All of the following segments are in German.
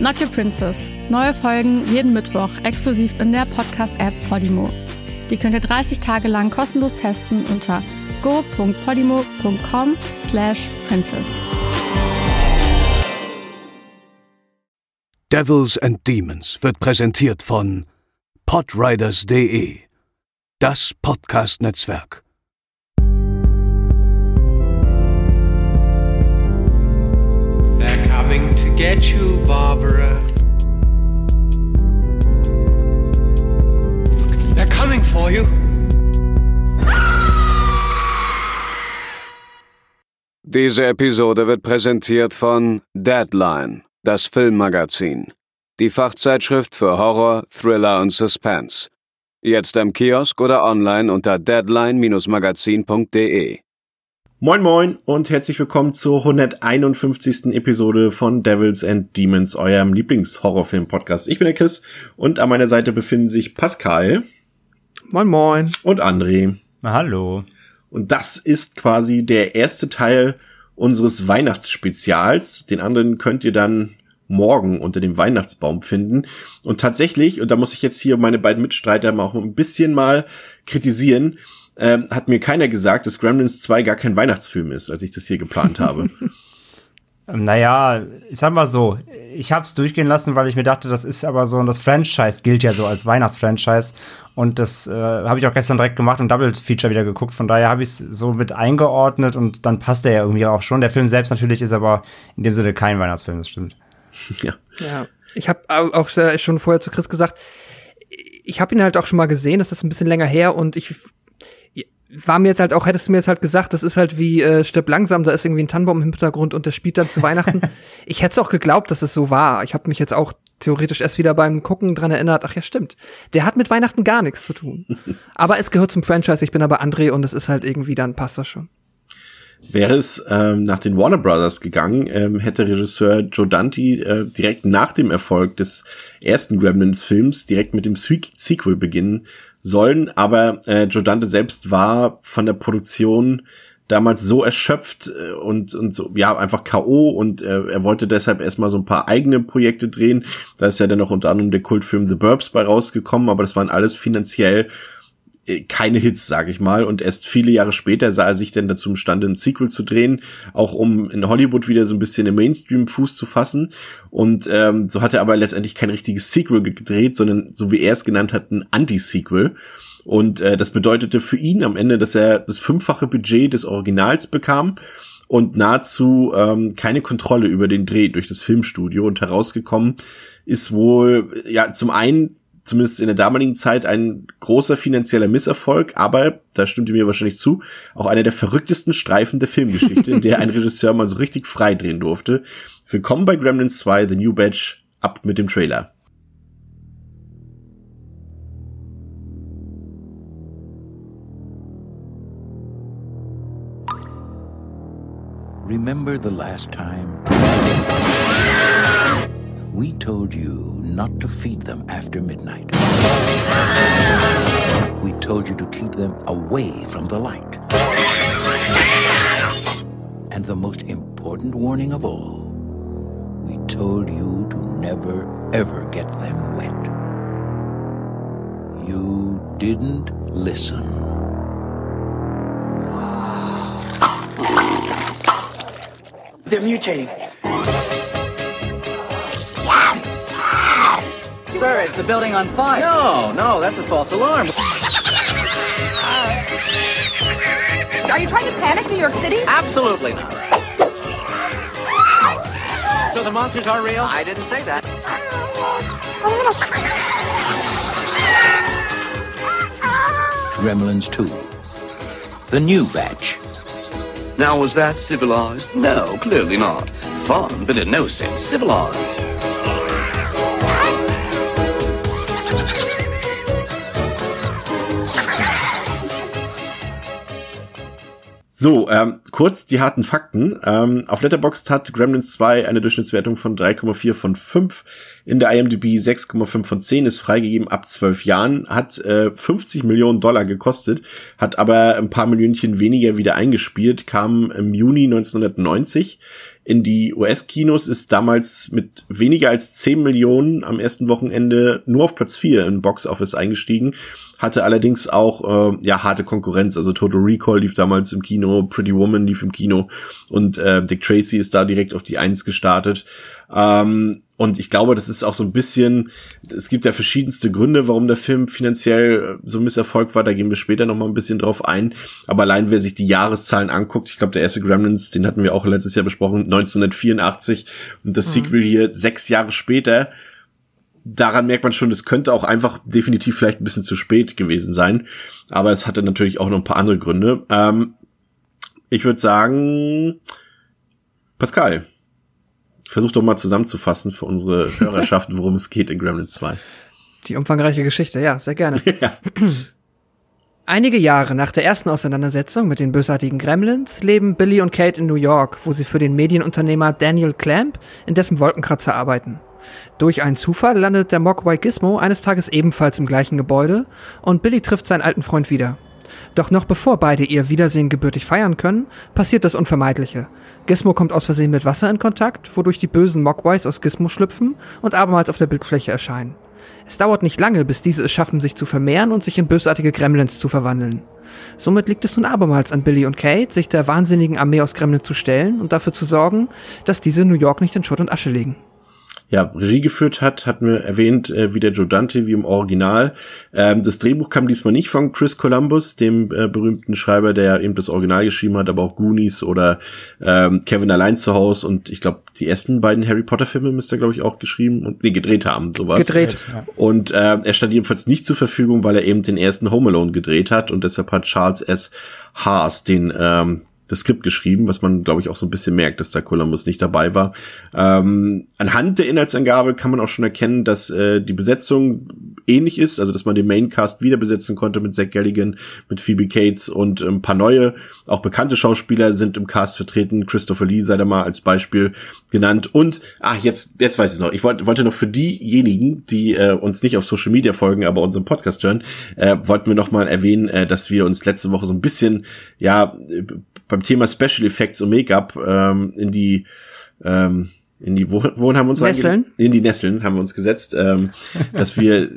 Not Your Princess. Neue Folgen jeden Mittwoch exklusiv in der Podcast-App Podimo. Die könnt ihr 30 Tage lang kostenlos testen unter go.podimo.com slash princess. Devils and Demons wird präsentiert von podriders.de, das Podcast-Netzwerk. Coming to get you, Barbara. They're coming for you. Diese Episode wird präsentiert von Deadline, das Filmmagazin, die Fachzeitschrift für Horror, Thriller und Suspense. Jetzt im Kiosk oder online unter deadline-magazin.de. Moin moin und herzlich willkommen zur 151. Episode von Devils and Demons, eurem Lieblingshorrorfilm-Podcast. Ich bin der Chris und an meiner Seite befinden sich Pascal Moin Moin. und André. Na, hallo. Und das ist quasi der erste Teil unseres Weihnachtsspezials. Den anderen könnt ihr dann morgen unter dem Weihnachtsbaum finden. Und tatsächlich, und da muss ich jetzt hier meine beiden Mitstreiter mal auch ein bisschen mal kritisieren, ähm, hat mir keiner gesagt, dass Gremlins 2 gar kein Weihnachtsfilm ist, als ich das hier geplant habe. Ähm, Naja, ich sag mal so, ich hab's durchgehen lassen, weil ich mir dachte, das ist aber so, das Franchise gilt ja so als Weihnachtsfranchise. Und das äh, habe ich auch gestern direkt gemacht und Double Feature wieder geguckt. Von daher habe ich es so mit eingeordnet und dann passt der ja irgendwie auch schon. Der Film selbst natürlich ist aber in dem Sinne kein Weihnachtsfilm, das stimmt. ja. Ja, ich habe auch schon vorher zu Chris gesagt, ich habe ihn halt auch schon mal gesehen, das ist ein bisschen länger her und ich war mir jetzt halt auch, hättest du mir jetzt halt gesagt, das ist halt wie äh, Stirb langsam, da ist irgendwie ein Tannenbaum im Hintergrund und der spielt dann zu Weihnachten. ich hätte es auch geglaubt, dass es so war. Ich habe mich jetzt auch theoretisch erst wieder beim Gucken dran erinnert, ach ja, stimmt. Der hat mit Weihnachten gar nichts zu tun. aber es gehört zum Franchise, ich bin aber André und es ist halt irgendwie, dann passt das schon. Wäre es ähm, nach den Warner Brothers gegangen, ähm, hätte Regisseur Joe Dante äh, direkt nach dem Erfolg des ersten Gremlins-Films direkt mit dem Se Sequel beginnen sollen. Aber äh, Joe Dante selbst war von der Produktion damals so erschöpft äh, und, und so, ja, einfach K.O. und äh, er wollte deshalb erstmal so ein paar eigene Projekte drehen. Da ist ja dann noch unter anderem der Kultfilm The Burbs bei rausgekommen, aber das waren alles finanziell keine Hits, sage ich mal. Und erst viele Jahre später sah er sich dann dazu imstande, ein Sequel zu drehen, auch um in Hollywood wieder so ein bisschen im Mainstream Fuß zu fassen. Und ähm, so hat er aber letztendlich kein richtiges Sequel gedreht, sondern so wie er es genannt hat, ein Anti-Sequel. Und äh, das bedeutete für ihn am Ende, dass er das fünffache Budget des Originals bekam und nahezu ähm, keine Kontrolle über den Dreh durch das Filmstudio. Und herausgekommen ist wohl, ja, zum einen zumindest in der damaligen Zeit ein großer finanzieller Misserfolg, aber, da stimmt ihr mir wahrscheinlich zu, auch einer der verrücktesten Streifen der Filmgeschichte, in der ein Regisseur mal so richtig frei drehen durfte. Willkommen bei Gremlins 2, The New Badge, ab mit dem Trailer. Remember the last time? We told you not to feed them after midnight. We told you to keep them away from the light. And the most important warning of all, we told you to never ever get them wet. You didn't listen. They're mutating. Sir, is the building on fire? No, no, that's a false alarm. Are you trying to panic New York City? Absolutely not. So the monsters are real? I didn't say that. Gremlins 2. The new batch. Now, was that civilized? No, clearly not. Fun, but in no sense civilized. So, ähm, kurz die harten Fakten. Ähm, auf Letterboxd hat Gremlins 2 eine Durchschnittswertung von 3,4 von 5. In der IMDb 6,5 von 10 ist freigegeben ab 12 Jahren, hat äh, 50 Millionen Dollar gekostet, hat aber ein paar Millionchen weniger wieder eingespielt, kam im Juni 1990 in die US-Kinos, ist damals mit weniger als 10 Millionen am ersten Wochenende nur auf Platz 4 im Box Office eingestiegen hatte allerdings auch äh, ja harte Konkurrenz. Also Total Recall lief damals im Kino, Pretty Woman lief im Kino und äh, Dick Tracy ist da direkt auf die Eins gestartet. Ähm, und ich glaube, das ist auch so ein bisschen, es gibt ja verschiedenste Gründe, warum der Film finanziell so ein Misserfolg war. Da gehen wir später noch mal ein bisschen drauf ein. Aber allein wer sich die Jahreszahlen anguckt, ich glaube, der erste Gremlins, den hatten wir auch letztes Jahr besprochen, 1984 und das mhm. Sequel hier sechs Jahre später daran merkt man schon, es könnte auch einfach definitiv vielleicht ein bisschen zu spät gewesen sein. Aber es hatte natürlich auch noch ein paar andere Gründe. Ähm, ich würde sagen, Pascal, versuch doch mal zusammenzufassen für unsere Hörerschaft, worum es geht in Gremlins 2. Die umfangreiche Geschichte, ja, sehr gerne. ja. Einige Jahre nach der ersten Auseinandersetzung mit den bösartigen Gremlins leben Billy und Kate in New York, wo sie für den Medienunternehmer Daniel Clamp in dessen Wolkenkratzer arbeiten. Durch einen Zufall landet der Mogwai Gizmo eines Tages ebenfalls im gleichen Gebäude und Billy trifft seinen alten Freund wieder. Doch noch bevor beide ihr Wiedersehen gebürtig feiern können, passiert das Unvermeidliche. Gizmo kommt aus Versehen mit Wasser in Kontakt, wodurch die bösen Mogwais aus Gizmo schlüpfen und abermals auf der Bildfläche erscheinen. Es dauert nicht lange, bis diese es schaffen, sich zu vermehren und sich in bösartige Gremlins zu verwandeln. Somit liegt es nun abermals an Billy und Kate, sich der wahnsinnigen Armee aus Gremlins zu stellen und dafür zu sorgen, dass diese New York nicht in Schutt und Asche legen ja, Regie geführt hat, hatten wir erwähnt, äh, wie der Joe Dante, wie im Original. Ähm, das Drehbuch kam diesmal nicht von Chris Columbus, dem äh, berühmten Schreiber, der eben das Original geschrieben hat, aber auch Goonies oder ähm, Kevin allein zu Hause und ich glaube, die ersten beiden Harry Potter Filme müsste er, glaube ich, auch geschrieben und nee, gedreht haben, sowas. Gedreht. Und äh, er stand jedenfalls nicht zur Verfügung, weil er eben den ersten Home Alone gedreht hat und deshalb hat Charles S. Haas den ähm, das Skript geschrieben, was man, glaube ich, auch so ein bisschen merkt, dass da Columbus nicht dabei war. Ähm, anhand der Inhaltsangabe kann man auch schon erkennen, dass äh, die Besetzung ähnlich ist, also dass man den Maincast wieder besetzen konnte mit Zach Galligan, mit Phoebe Cates und ein paar neue, auch bekannte Schauspieler sind im Cast vertreten. Christopher Lee sei da mal als Beispiel genannt. Und, ach, jetzt, jetzt weiß ich noch. Ich wollte, wollte noch für diejenigen, die äh, uns nicht auf Social Media folgen, aber unseren Podcast hören, äh, wollten wir noch mal erwähnen, äh, dass wir uns letzte Woche so ein bisschen, ja, beim Thema Special Effects und Make-up ähm, in die ähm, in die wo, wohin haben wir uns Nesseln? in die Nesseln haben wir uns gesetzt, ähm, dass wir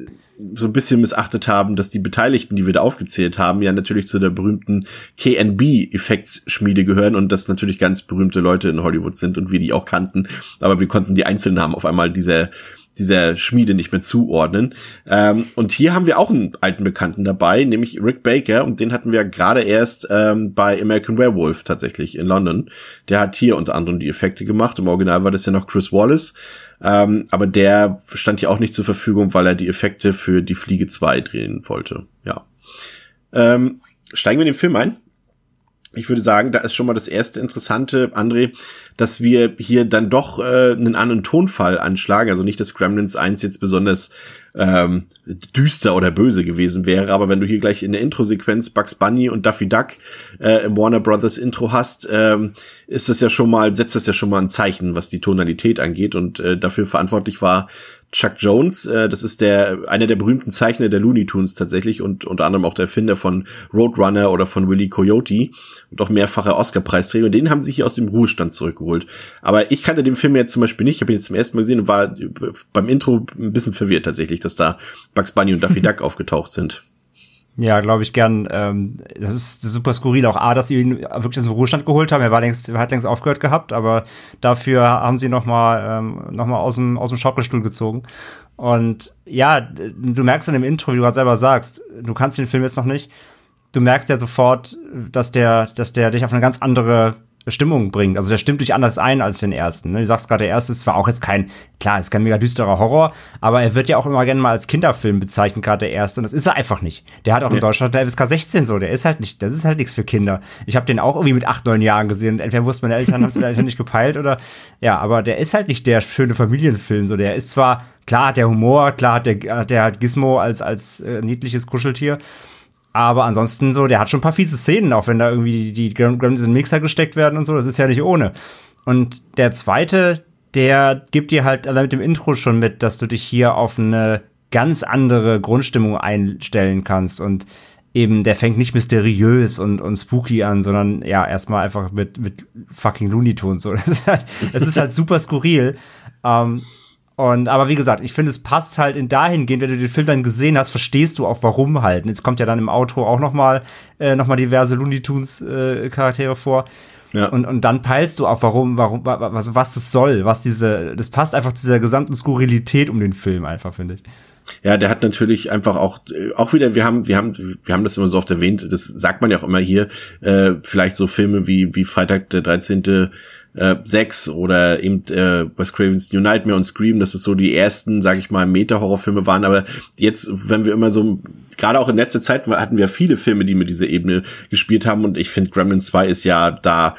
so ein bisschen missachtet haben, dass die Beteiligten, die wir da aufgezählt haben, ja natürlich zu der berühmten KNB-Effektsschmiede gehören und das natürlich ganz berühmte Leute in Hollywood sind und wir die auch kannten. Aber wir konnten die Einzelnamen auf einmal dieser dieser Schmiede nicht mehr zuordnen. Ähm, und hier haben wir auch einen alten Bekannten dabei, nämlich Rick Baker, und den hatten wir gerade erst ähm, bei American Werewolf tatsächlich in London. Der hat hier unter anderem die Effekte gemacht. Im Original war das ja noch Chris Wallace. Ähm, aber der stand hier auch nicht zur Verfügung, weil er die Effekte für die Fliege 2 drehen wollte. Ja. Ähm, steigen wir in den Film ein? Ich würde sagen, da ist schon mal das erste Interessante, André, dass wir hier dann doch äh, einen anderen Tonfall anschlagen. Also nicht, dass Gremlins 1 jetzt besonders ähm, düster oder böse gewesen wäre, aber wenn du hier gleich in der Intro-Sequenz Bugs Bunny und Duffy Duck äh, im Warner Brothers Intro hast, ähm, ist das ja schon mal, setzt das ja schon mal ein Zeichen, was die Tonalität angeht. Und äh, dafür verantwortlich war Chuck Jones, äh, das ist der einer der berühmten Zeichner der Looney Tunes tatsächlich und unter anderem auch der Erfinder von Roadrunner oder von Willy Coyote und auch mehrfacher Oscar-Preisträger. Und den haben sie hier aus dem Ruhestand zurückgeholt. Aber ich kannte den Film jetzt zum Beispiel nicht. Ich habe ihn jetzt zum ersten Mal gesehen und war beim Intro ein bisschen verwirrt tatsächlich, dass da Bugs Bunny und Daffy Duck aufgetaucht sind. Ja, glaube ich gern. Ähm, das ist super skurril auch A, dass sie ihn wirklich aus dem Ruhestand geholt haben. Er war längst, er hat längst aufgehört gehabt, aber dafür haben sie noch mal ähm, noch mal aus dem aus dem Schaukelstuhl gezogen. Und ja, du merkst in dem Intro, wie du gerade selber sagst, du kannst den Film jetzt noch nicht. Du merkst ja sofort, dass der, dass der dich auf eine ganz andere Stimmung bringt. Also der stimmt dich anders ein als den ersten. Ne? Du sagst gerade, der erste ist zwar auch jetzt kein, klar, ist kein mega düsterer Horror, aber er wird ja auch immer gerne mal als Kinderfilm bezeichnet, gerade der erste. Und das ist er einfach nicht. Der hat auch ja. in Deutschland der FSK 16 so, der ist halt nicht, das ist halt nichts für Kinder. Ich habe den auch irgendwie mit acht, neun Jahren gesehen. Entweder wussten meine Eltern, haben es Eltern nicht gepeilt oder, ja, aber der ist halt nicht der schöne Familienfilm. So, der ist zwar, klar hat der Humor, klar hat der, der hat Gizmo als, als äh, niedliches Kuscheltier Aber ansonsten so, der hat schon ein paar fiese Szenen, auch wenn da irgendwie die Gremlins in den Mixer gesteckt werden und so. Das ist ja nicht ohne. Und der zweite, der gibt dir halt allein mit dem Intro schon mit, dass du dich hier auf eine ganz andere Grundstimmung einstellen kannst. Und eben, der fängt nicht mysteriös und, und spooky an, sondern ja, erstmal einfach mit, mit fucking Looney Tunes. So. Das, ist halt, ist halt super skurril. Ähm, und aber wie gesagt, ich finde, es passt halt in dahingehend, wenn du den Film dann gesehen hast, verstehst du auch warum halt. Und jetzt kommt ja dann im Auto auch noch mal, äh, noch mal diverse Looney Tunes äh, Charaktere vor. Ja. Und, und dann peilst du auch, warum, warum, was, was das soll, was diese, das passt einfach zu dieser gesamten Skurrilität um den Film einfach, finde ich. Ja, der hat natürlich einfach auch, auch wieder, wir haben, wir haben, wir haben das immer so oft erwähnt, das sagt man ja auch immer hier, äh, vielleicht so Filme wie, wie Freitag der 13 äh, 6 oder eben äh, Wes Cravens New Nightmare und Scream, dass es so die ersten, sag ich mal, Meta-Horrorfilme waren, aber jetzt, wenn wir immer so, gerade auch in letzter Zeit hatten wir viele Filme, die mit dieser Ebene gespielt haben. Und ich finde Gremlin 2 ist ja da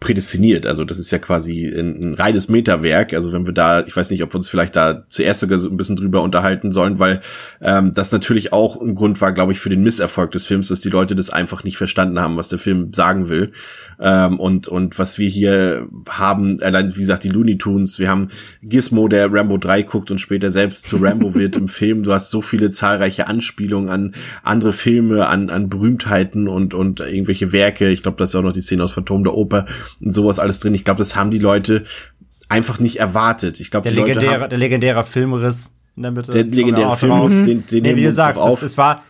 prädestiniert. Also das ist ja quasi ein, ein reines Metawerk. Also wenn wir da, ich weiß nicht, ob wir uns vielleicht da zuerst sogar so ein bisschen drüber unterhalten sollen, weil ähm, das natürlich auch ein Grund war, glaube ich, für den Misserfolg des Films, dass die Leute das einfach nicht verstanden haben, was der Film sagen will. Ähm, und, und was wir hier haben, allein wie gesagt, die Looney Tunes, wir haben Gizmo, der Rambo 3 guckt und später selbst zu Rambo wird im Film. Du hast so viele zahlreiche Anspielungen an andere Filme, an, an Berühmtheiten und, und irgendwelche Werke. Ich glaube, das ist auch noch die Szene aus Phantom der Oper und sowas alles drin. Ich glaube, das haben die Leute einfach nicht erwartet. Ich glaube, der, legendäre, der legendäre Filmriss in der Mitte. Der legendäre Filmriss, den, den nee, wie du sagst, es, es, war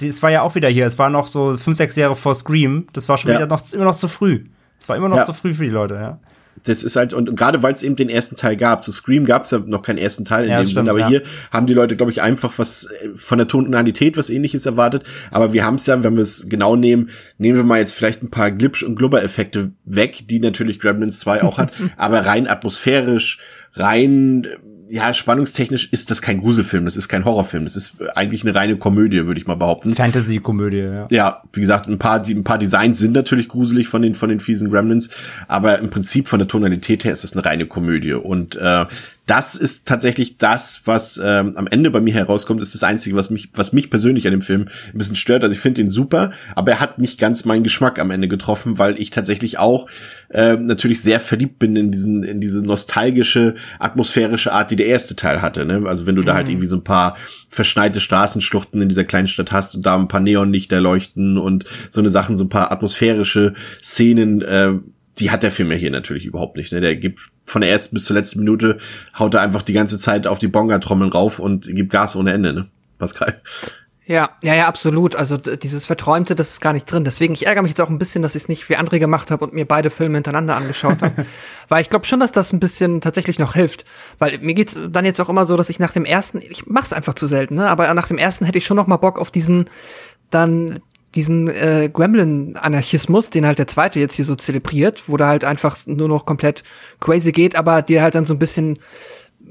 es war ja auch wieder hier. Es war noch so fünf, sechs Jahre vor Scream. Das war schon ja. wieder noch immer noch zu früh. Es war immer noch ja. zu früh für die Leute, ja das ist halt, und gerade weil es eben den ersten Teil gab, zu Scream gab es ja noch keinen ersten Teil in ja, dem Sinne, aber ja. hier haben die Leute, glaube ich, einfach was äh, von der Tonalität was ähnliches erwartet. Aber wir haben es ja, wenn wir es genau nehmen, nehmen wir mal jetzt vielleicht ein paar Glitch- und Glubber-Effekte weg, die natürlich Gremlins 2 auch hat, aber rein atmosphärisch, rein ja, spannungstechnisch ist das kein Gruselfilm, das ist kein Horrorfilm, das ist eigentlich eine reine Komödie, würde ich mal behaupten. Fantasy-Komödie, ja. Ja, wie gesagt, ein paar, ein paar Designs sind natürlich gruselig von den, von den fiesen Gremlins, aber im Prinzip von der Tonalität her ist es eine reine Komödie und äh, das ist tatsächlich das, was ähm, am Ende bei mir herauskommt, ist das Einzige, was mich, was mich persönlich an dem Film ein bisschen stört. Also ich finde ihn super, aber er hat nicht ganz meinen Geschmack am Ende getroffen, weil ich tatsächlich auch äh, natürlich sehr verliebt bin in diesen, in diese nostalgische, atmosphärische Art, die der erste Teil hatte. Ne? Also wenn du mhm. da halt mhm. irgendwie so ein paar verschneite Straßenschluchten in dieser kleinen Stadt hast und da ein paar Neonlichter leuchten und so eine Sachen, so ein paar atmosphärische Szenen, äh, die hat der Film ja hier natürlich überhaupt nicht. Ne? Der gibt von der ersten bis zur letzten Minute, haut er einfach die ganze Zeit auf die Bonga-Trommeln rauf und gibt Gas ohne Ende, ne? Pascal. Ja, ja, ja, absolut. Also dieses Verträumte, das ist gar nicht drin. Deswegen, ich ärgere mich jetzt auch ein bisschen, dass ich es nicht wie andere gemacht habe und mir beide Filme hintereinander angeschaut habe. Weil ich glaube schon, dass das ein bisschen tatsächlich noch hilft. Weil mir geht's dann jetzt auch immer so, dass ich nach dem ersten, ich mach's einfach zu selten, ne? Aber nach dem ersten hätte ich schon noch mal Bock auf diesen dann diesen äh, Gremlin-Anarchismus, den halt der zweite jetzt hier so zelebriert, wo da halt einfach nur noch komplett crazy geht, aber dir halt dann so ein bisschen,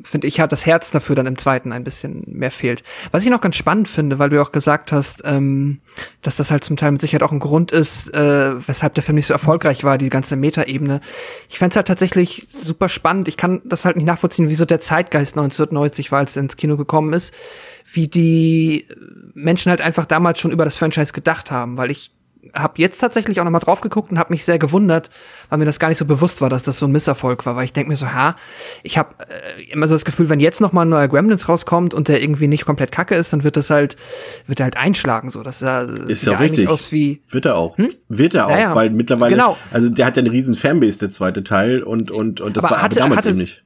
finde ich, hat das Herz dafür dann im zweiten ein bisschen mehr fehlt. Was ich noch ganz spannend finde, weil du auch gesagt hast, ähm, dass das halt zum Teil mit Sicherheit auch ein Grund ist, äh, weshalb der Film nicht so erfolgreich war, die ganze Meta-Ebene. Ich fände halt tatsächlich super spannend. Ich kann das halt nicht nachvollziehen, wieso der Zeitgeist 1990 war, als er ins Kino gekommen ist wie die Menschen halt einfach damals schon über das Franchise gedacht haben, weil ich habe jetzt tatsächlich auch noch mal drauf geguckt und habe mich sehr gewundert, weil mir das gar nicht so bewusst war, dass das so ein Misserfolg war, weil ich denke mir so, ha, ich habe äh, immer so das Gefühl, wenn jetzt noch mal ein neuer Gremlins rauskommt und der irgendwie nicht komplett kacke ist, dann wird das halt wird er halt einschlagen so, das äh, ist ja richtig aus wie wird er auch. Hm? Wird er auch, ja, weil mittlerweile genau. also der hat ja eine riesen Fanbase der zweite Teil und und und das aber war hatte, aber damals hatte, eben nicht.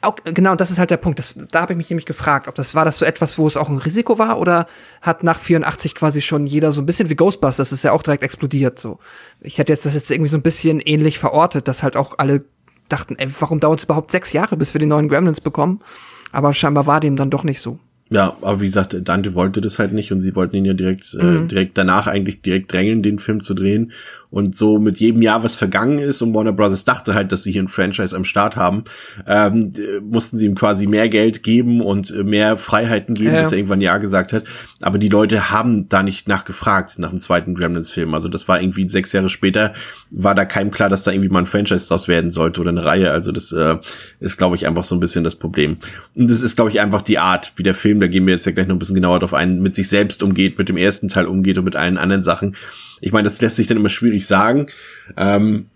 Auch, genau, das ist halt der Punkt. Das, da habe ich mich nämlich gefragt, ob das war das so etwas, wo es auch ein Risiko war oder hat nach 84 quasi schon jeder so ein bisschen wie Ghostbusters, das ist ja auch direkt explodiert so. Ich hätte jetzt das jetzt irgendwie so ein bisschen ähnlich verortet, dass halt auch alle dachten, ey, warum dauert es überhaupt sechs Jahre, bis wir die neuen Gremlins bekommen? Aber scheinbar war dem dann doch nicht so. Ja, aber wie gesagt, Dante wollte das halt nicht und sie wollten ihn ja direkt, äh, mhm. äh, direkt danach eigentlich direkt drängeln, den Film zu drehen. Und so mit jedem Jahr, was vergangen ist, und Warner Bros. dachte halt, dass sie hier ein Franchise am Start haben, ähm, mussten sie ihm quasi mehr Geld geben und äh, mehr Freiheiten geben, ja. bis er irgendwann Ja gesagt hat. Aber die Leute haben da nicht nachgefragt, nach dem zweiten Gremlins-Film. Also das war irgendwie sechs Jahre später, war da keinem klar, dass da irgendwie mal ein Franchise draus werden sollte oder eine Reihe. Also das äh, ist, glaube ich, einfach so ein bisschen das Problem. Und das ist, glaube ich, einfach die Art, wie der Film Film, da gehen wir jetzt ja gleich noch ein bisschen genauer drauf ein, mit sich selbst umgeht, mit dem ersten Teil umgeht und mit allen anderen Sachen. Ich meine, das lässt sich dann immer schwierig sagen. Ähm,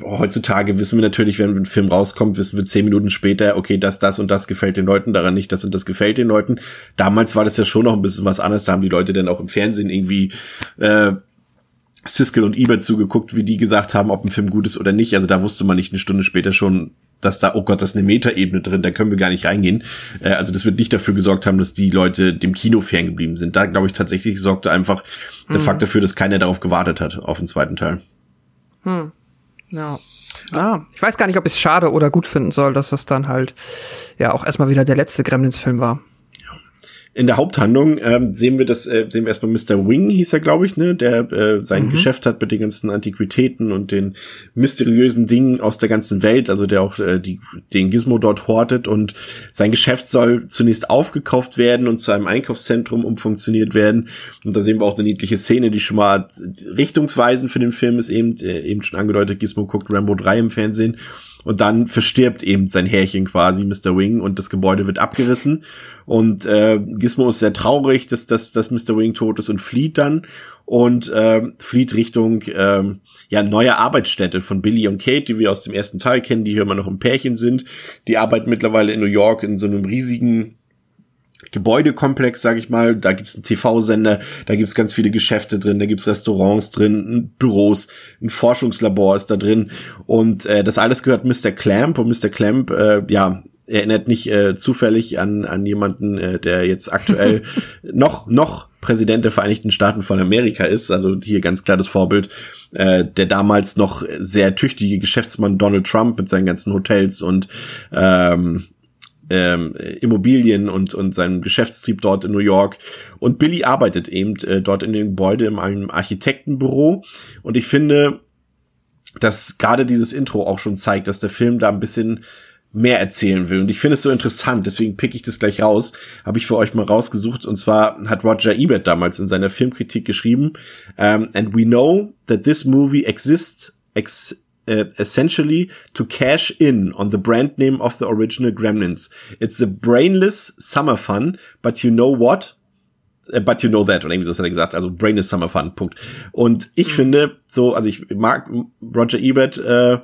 heutzutage wissen wir natürlich, wenn ein Film rauskommt, wissen wir zehn Minuten später, okay, das, das und das gefällt den Leuten, daran nicht, das und das gefällt den Leuten. Damals war das ja schon noch ein bisschen was anderes, da haben die Leute dann auch im Fernsehen irgendwie äh, Siskel und Ebert zugeguckt, wie die gesagt haben, ob ein Film gut ist oder nicht. Also da wusste man nicht eine Stunde später schon, dass da, oh Gott, da ist eine Metaebene drin, da können wir gar nicht reingehen. Äh, also das wird nicht dafür gesorgt haben, dass die Leute dem Kino ferngeblieben sind. Da, glaube ich, tatsächlich sorgte einfach der Mhm. Fakt dafür, dass keiner darauf gewartet hat, auf den zweiten Teil. Hm. Ja. Ah, ich weiß gar nicht, ob ich es schade oder gut finden soll, dass das dann halt ja auch erstmal wieder der letzte Gremlins-Film war. In der Haupthandlung ähm, sehen wir das, äh, sehen wir erstmal Mr. Wing, hieß er, glaube ich, ne, der äh, sein Mhm. Geschäft hat mit den ganzen Antiquitäten und den mysteriösen Dingen aus der ganzen Welt, also der auch äh, die, den Gizmo dort hortet und sein Geschäft soll zunächst aufgekauft werden und zu einem Einkaufszentrum umfunktioniert werden. Und da sehen wir auch eine niedliche Szene, die schon mal richtungsweisend für den Film ist, eben, äh, eben schon angedeutet, Gizmo guckt Rambo 3 im Fernsehen. Und dann verstirbt eben sein Härchen quasi, Mr. Wing, und das Gebäude wird abgerissen. Und äh, Gizmo ist sehr traurig, dass, dass, dass Mr. Wing tot ist und flieht dann und äh, flieht Richtung ähm, ja neue Arbeitsstätte von Billy und Kate, die wir aus dem ersten Teil kennen, die hier immer noch ein Pärchen sind. Die arbeiten mittlerweile in New York in so einem riesigen Gebäudekomplex, sag ich mal. Da gibt's einen TV-Sender, da gibt's ganz viele Geschäfte drin, da gibt's Restaurants drin, Büros, ein Forschungslabor ist da drin. Und äh, das alles gehört Mr. Clamp. Und Mr. Clamp, äh, ja, erinnert nicht äh, zufällig an, an jemanden, äh, der jetzt aktuell noch, noch Präsident der Vereinigten Staaten von Amerika ist. Also hier ganz klar das Vorbild. Äh, der damals noch sehr tüchtige Geschäftsmann Donald Trump mit seinen ganzen Hotels und ähm, ähm, Immobilien und, und seinem Geschäftstrieb dort in New York. Und Billy arbeitet eben äh, dort in dem Gebäude in einem Architektenbüro. Und ich finde, dass gerade dieses Intro auch schon zeigt, dass der Film da ein bisschen mehr erzählen will. Und ich finde es so interessant, deswegen pick ich das gleich raus. Habe ich für euch mal rausgesucht. Und zwar hat Roger Ebert damals in seiner Filmkritik geschrieben, um, and we know that this movie exists ex uh, essentially to cash in on the brand name of the original Gremlins. It's a brainless summer fun, but you know what? Äh, But you know that, oder irgendwie so hat er gesagt, also Brain is Summer Fun, Punkt. Und ich finde, so, also ich mag Roger Ebert, äh,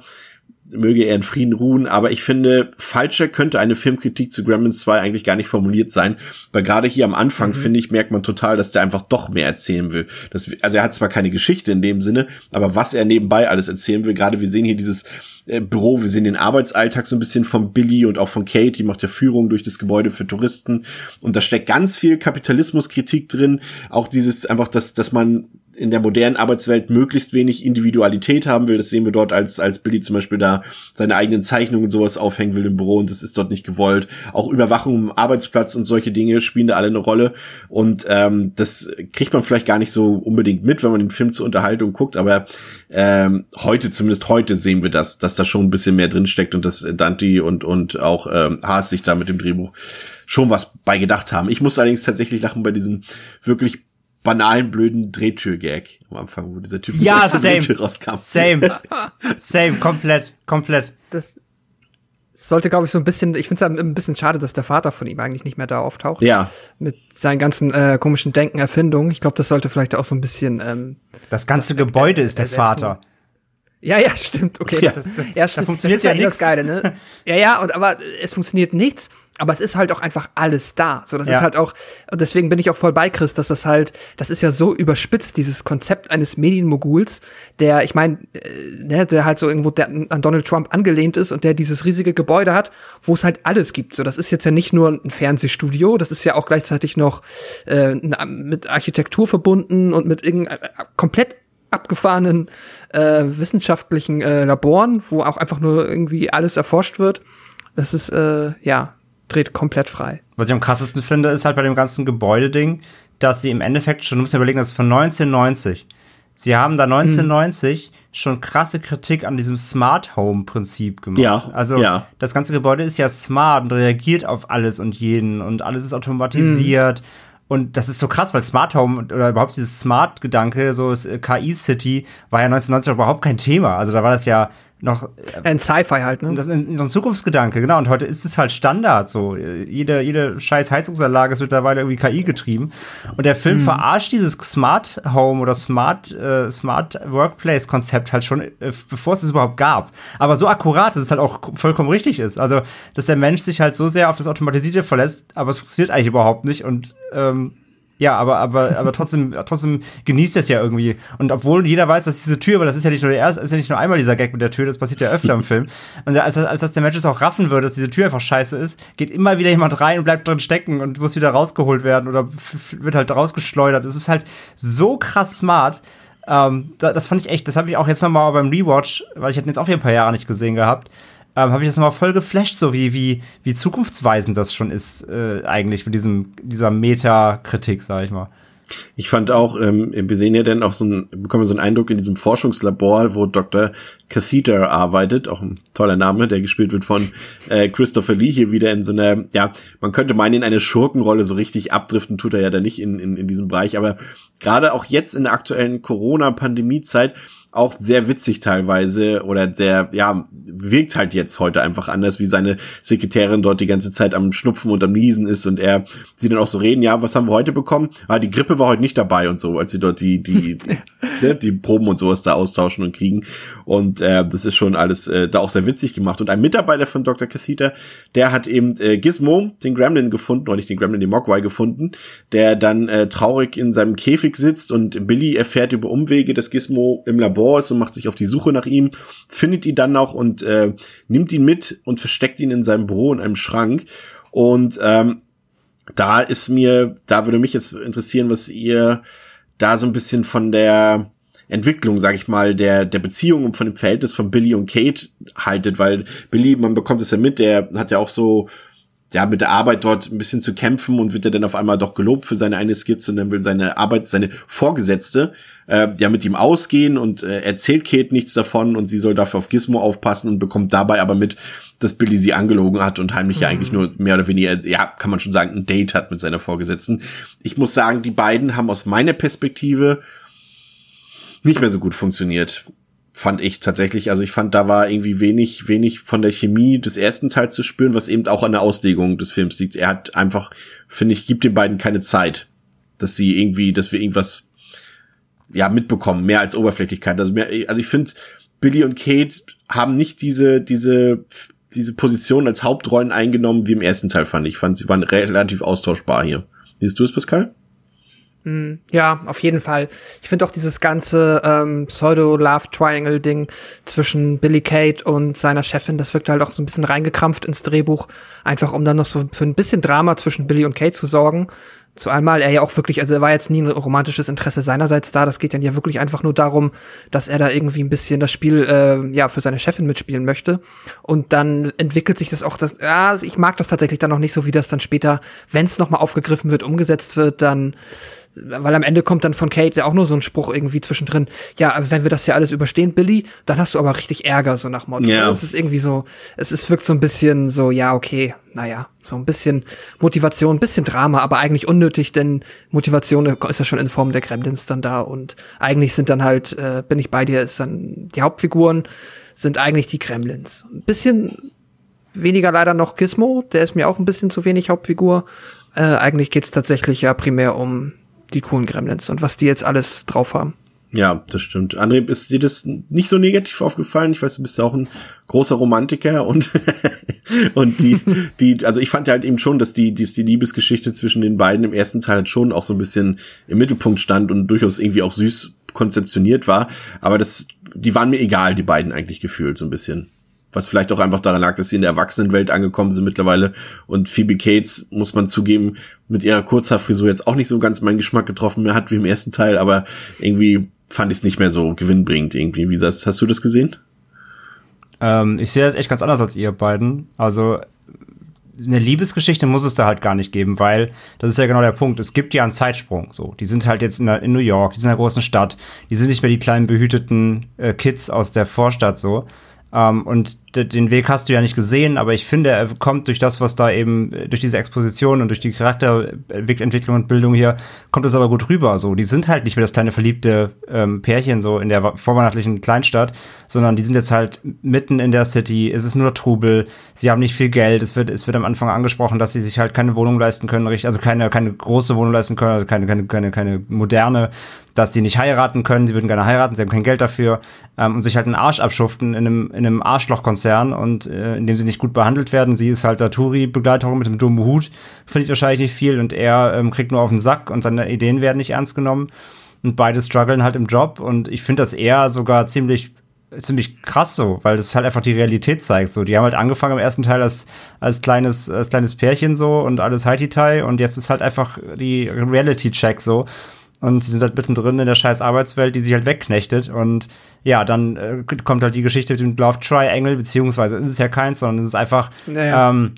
möge er in Frieden ruhen, aber ich finde, falscher könnte eine Filmkritik zu Gremlins 2 eigentlich gar nicht formuliert sein, weil gerade hier am Anfang, finde ich, merkt man total, dass der einfach doch mehr erzählen will. Das, also er hat zwar keine Geschichte in dem Sinne, aber was er nebenbei alles erzählen will, gerade wir sehen hier dieses äh, Büro, wir sehen den Arbeitsalltag so ein bisschen von Billy und auch von Kate, die macht ja Führung durch das Gebäude für Touristen und da steckt ganz viel Kapitalismuskritik drin, auch dieses einfach, dass, dass man in der modernen Arbeitswelt möglichst wenig Individualität haben will. Das sehen wir dort, als, als Billy zum Beispiel da seine eigenen Zeichnungen und sowas aufhängen will im Büro und das ist dort nicht gewollt. Auch Überwachung im Arbeitsplatz und solche Dinge spielen da alle eine Rolle. Und ähm, das kriegt man vielleicht gar nicht so unbedingt mit, wenn man den Film zur Unterhaltung guckt, aber ähm, heute, zumindest heute, sehen wir das, dass da schon ein bisschen mehr drinsteckt und dass Dante und, und auch ähm, Haas sich da mit dem Drehbuch schon was bei gedacht haben. Ich muss allerdings tatsächlich lachen bei diesem wirklich banalen, blöden Drehtür-Gag am Anfang, wo dieser Typ Ja, aus der same. Drehtür rauskam. Same. Same, komplett, komplett. Das sollte, glaube ich, so ein bisschen, ich finde es ein bisschen schade, dass der Vater von ihm eigentlich nicht mehr da auftaucht. Ja. Mit seinen ganzen äh, komischen Denken, Erfindungen. Ich glaube, das sollte vielleicht auch so ein bisschen. Ähm, Das ganze Gebäude ist der ersetzen. Vater. Ja, ja, stimmt. Okay, Ja, das, das- ja, da funktioniert das ist ja ja eh nix. Geile, ne? Ja, ja, und aber es funktioniert nichts. Aber es ist halt auch einfach alles da. So, das Ja. ist halt auch, und deswegen bin ich auch voll bei Chris, dass das halt, das ist ja so überspitzt, dieses Konzept eines Medienmoguls, der, ich meine, äh, ne, der halt so irgendwo der, an Donald Trump angelehnt ist und der dieses riesige Gebäude hat, wo es halt alles gibt. So, das ist jetzt ja nicht nur ein Fernsehstudio, das ist ja auch gleichzeitig noch äh, mit Architektur verbunden und mit irgendeinem komplett abgefahrenen äh, wissenschaftlichen äh, Laboren, wo auch einfach nur irgendwie alles erforscht wird. Das ist, äh, ja, dreht komplett frei. Was ich am krassesten finde, ist halt bei dem ganzen Gebäudeding, dass sie im Endeffekt schon, du musst dir überlegen, das ist von 1990. Sie haben da 1990 schon krasse Kritik an diesem Smart Home Prinzip gemacht. Ja, Also ja. das ganze Gebäude ist ja smart und reagiert auf alles und jeden und alles ist automatisiert. Und das ist so krass, weil Smart Home oder überhaupt dieses Smart-Gedanke, so äh, KI-City, war ja 1990 überhaupt kein Thema. Also da war das ja noch ein Sci-Fi halt, ne? Das ist so ein Zukunftsgedanke, genau. Und heute ist es halt Standard so. Jede, jede scheiß Heizungsanlage ist mittlerweile irgendwie KI getrieben. Und der Film mhm. verarscht dieses Smart Home oder Smart, äh, Smart Workplace Konzept halt schon, äh, bevor es es überhaupt gab. Aber so akkurat, dass es halt auch vollkommen richtig ist. Also, dass der Mensch sich halt so sehr auf das Automatisierte verlässt, aber es funktioniert eigentlich überhaupt nicht. Und ähm, ja, aber, aber, aber trotzdem, trotzdem genießt es ja irgendwie. Und obwohl jeder weiß, dass diese Tür, weil das ist ja nicht nur der erste, ist ja nicht nur einmal dieser Gag mit der Tür, das passiert ja öfter im Film. Und als, als dass der Mensch es auch raffen würde, dass diese Tür einfach scheiße ist, geht immer wieder jemand rein und bleibt drin stecken und muss wieder rausgeholt werden oder wird halt rausgeschleudert. Es ist halt so krass smart. Ähm, das fand ich echt, das habe ich auch jetzt nochmal beim Rewatch, weil ich hätte jetzt auch wieder ein paar Jahre nicht gesehen gehabt ähm, habe ich das nochmal voll geflasht, so wie, wie, wie zukunftsweisend das schon ist, äh, eigentlich mit diesem, dieser Metakritik, ich mal. Ich fand auch, ähm, wir sehen ja dann auch so ein, bekommen so einen Eindruck in diesem Forschungslabor, wo Dr. Catheter arbeitet, auch ein toller Name, der gespielt wird von äh, Christopher Lee hier wieder in so einer, ja, man könnte meinen, in eine Schurkenrolle so richtig abdriften, tut er ja da nicht in, in, in diesem Bereich, aber gerade auch jetzt in der aktuellen Corona-Pandemie-Zeit auch sehr witzig teilweise oder sehr, ja, wirkt halt jetzt heute einfach anders, wie seine Sekretärin dort die ganze Zeit am Schnupfen und am Niesen ist und er sie dann auch so reden, ja, was haben wir heute bekommen? Ah, die Grippe war heute nicht dabei und so, als sie dort die, die, die, ne, die Proben und sowas da austauschen und kriegen. Und äh, das ist schon alles äh, da auch sehr witzig gemacht. Und ein Mitarbeiter von Dr. Catheter, der hat eben äh, Gizmo, den Gremlin gefunden, oder nicht den Gremlin, den Mogwai gefunden, der dann äh, traurig in seinem Käfig sitzt und Billy erfährt über Umwege, dass Gizmo im Labor Labor ist und macht sich auf die Suche nach ihm, findet ihn dann noch und äh, nimmt ihn mit und versteckt ihn in seinem Büro in einem Schrank. Und ähm, da ist mir, da würde mich jetzt interessieren, was ihr da so ein bisschen von der Entwicklung, sag ich mal, der, der Beziehung und von dem Verhältnis von Billy und Kate haltet, weil Billy, man bekommt es ja mit, der hat ja auch so ja, mit der Arbeit dort ein bisschen zu kämpfen und wird er dann auf einmal doch gelobt für seine eine Skizze und dann will seine Arbeit, seine Vorgesetzte, äh, ja mit ihm ausgehen und äh, erzählt Kate nichts davon und sie soll dafür auf Gizmo aufpassen und bekommt dabei aber mit, dass Billy sie angelogen hat und heimlich mhm. ja eigentlich nur mehr oder weniger, ja, kann man schon sagen, ein Date hat mit seiner Vorgesetzten. Ich muss sagen, die beiden haben aus meiner Perspektive nicht mehr so gut funktioniert fand ich tatsächlich. Also ich fand, da war irgendwie wenig, wenig von der Chemie des ersten Teils zu spüren, was eben auch an der Auslegung des Films liegt. Er hat einfach, finde ich, gibt den beiden keine Zeit, dass sie irgendwie, dass wir irgendwas ja mitbekommen, mehr als Oberflächlichkeit. Also mehr, also ich finde, Billy und Kate haben nicht diese, diese, diese Position als Hauptrollen eingenommen wie im ersten Teil, fand ich. Ich fand, sie waren relativ austauschbar hier. Siehst du es, Pascal? Mm, ja, auf jeden Fall. Ich finde auch dieses ganze ähm, Pseudo-Love-Triangle-Ding zwischen Billy Kate und seiner Chefin, das wirkt halt auch so ein bisschen reingekrampft ins Drehbuch, einfach um dann noch so für ein bisschen Drama zwischen Billy und Kate zu sorgen. Zu einmal er ja auch wirklich, also er war jetzt nie ein romantisches Interesse seinerseits da. Das geht dann ja wirklich einfach nur darum, dass er da irgendwie ein bisschen das Spiel äh, ja für seine Chefin mitspielen möchte. Und dann entwickelt sich das auch, das, ja, ich mag das tatsächlich dann noch nicht so, wie das dann später, wenn es nochmal aufgegriffen wird, umgesetzt wird, dann weil am Ende kommt dann von Kate auch nur so ein Spruch irgendwie zwischendrin, ja, wenn wir das ja alles überstehen, Billy, dann hast du aber richtig Ärger, so nach Motto. Ja. Es ist irgendwie so, es ist, wirkt so ein bisschen so, ja, okay, naja, so ein bisschen Motivation, ein bisschen Drama, aber eigentlich unnötig, denn Motivation ist ja schon in Form der Gremlins dann da und eigentlich sind dann halt, äh, bin ich bei dir, ist dann die Hauptfiguren sind eigentlich die Gremlins. Ein bisschen weniger leider noch Gizmo, der ist mir auch ein bisschen zu wenig Hauptfigur. Äh, eigentlich geht's tatsächlich ja primär um die coolen Gremlins und was die jetzt alles drauf haben. Ja, das stimmt. André, ist dir das nicht so negativ aufgefallen? Ich weiß, du bist ja auch ein großer Romantiker und, und die, die, also ich fand ja halt eben schon, dass die, die, die Liebesgeschichte zwischen den beiden im ersten Teil halt schon auch so ein bisschen im Mittelpunkt stand und durchaus irgendwie auch süß konzeptioniert war. Aber das, die waren mir egal, die beiden eigentlich gefühlt so ein bisschen. Was vielleicht auch einfach daran lag, dass sie in der Erwachsenenwelt angekommen sind mittlerweile. Und Phoebe Cates, muss man zugeben, mit ihrer Kurzhaarfrisur jetzt auch nicht so ganz meinen Geschmack getroffen mehr hat wie im ersten Teil, aber irgendwie fand ich es nicht mehr so gewinnbringend irgendwie. Wie sagst, hast du das gesehen? Ähm, ich sehe das echt ganz anders als ihr beiden. Also eine Liebesgeschichte muss es da halt gar nicht geben, weil das ist ja genau der Punkt. Es gibt ja einen Zeitsprung. So, die sind halt jetzt in, der, in New York, die sind in einer großen Stadt, die sind nicht mehr die kleinen behüteten äh, Kids aus der Vorstadt so. Ähm, und den Weg hast du ja nicht gesehen, aber ich finde, er kommt durch das, was da eben, durch diese Exposition und durch die Charakterentwicklung und Bildung hier, kommt es aber gut rüber. So, die sind halt nicht mehr das kleine verliebte ähm, Pärchen so in der vorweihnachtlichen Kleinstadt, sondern die sind jetzt halt mitten in der City. Es ist nur Trubel. Sie haben nicht viel Geld. Es wird, es wird am Anfang angesprochen, dass sie sich halt keine Wohnung leisten können, also keine, keine große Wohnung leisten können, also keine, keine, keine, keine moderne, dass sie nicht heiraten können. Sie würden gerne heiraten, sie haben kein Geld dafür ähm, und sich halt einen Arsch abschuften in einem, in einem Arschlochkonzern und äh, in dem sie nicht gut behandelt werden. Sie ist halt Saturi-Begleiterin mit dem dummen Hut, findet wahrscheinlich nicht viel und er ähm, kriegt nur auf den Sack und seine Ideen werden nicht ernst genommen. Und beide strugglen halt im Job und ich finde das eher sogar ziemlich ziemlich krass so, weil das halt einfach die Realität zeigt. So, die haben halt angefangen im ersten Teil als, als kleines, als kleines Pärchen so und alles Haiti-Tai und jetzt ist halt einfach die Reality-Check so. Und sie sind halt mittendrin in der scheiß Arbeitswelt, die sich halt wegknechtet. Und ja, dann äh, kommt halt die Geschichte mit dem Love Triangle, beziehungsweise ist es ja keins, sondern es ist einfach, naja. ähm,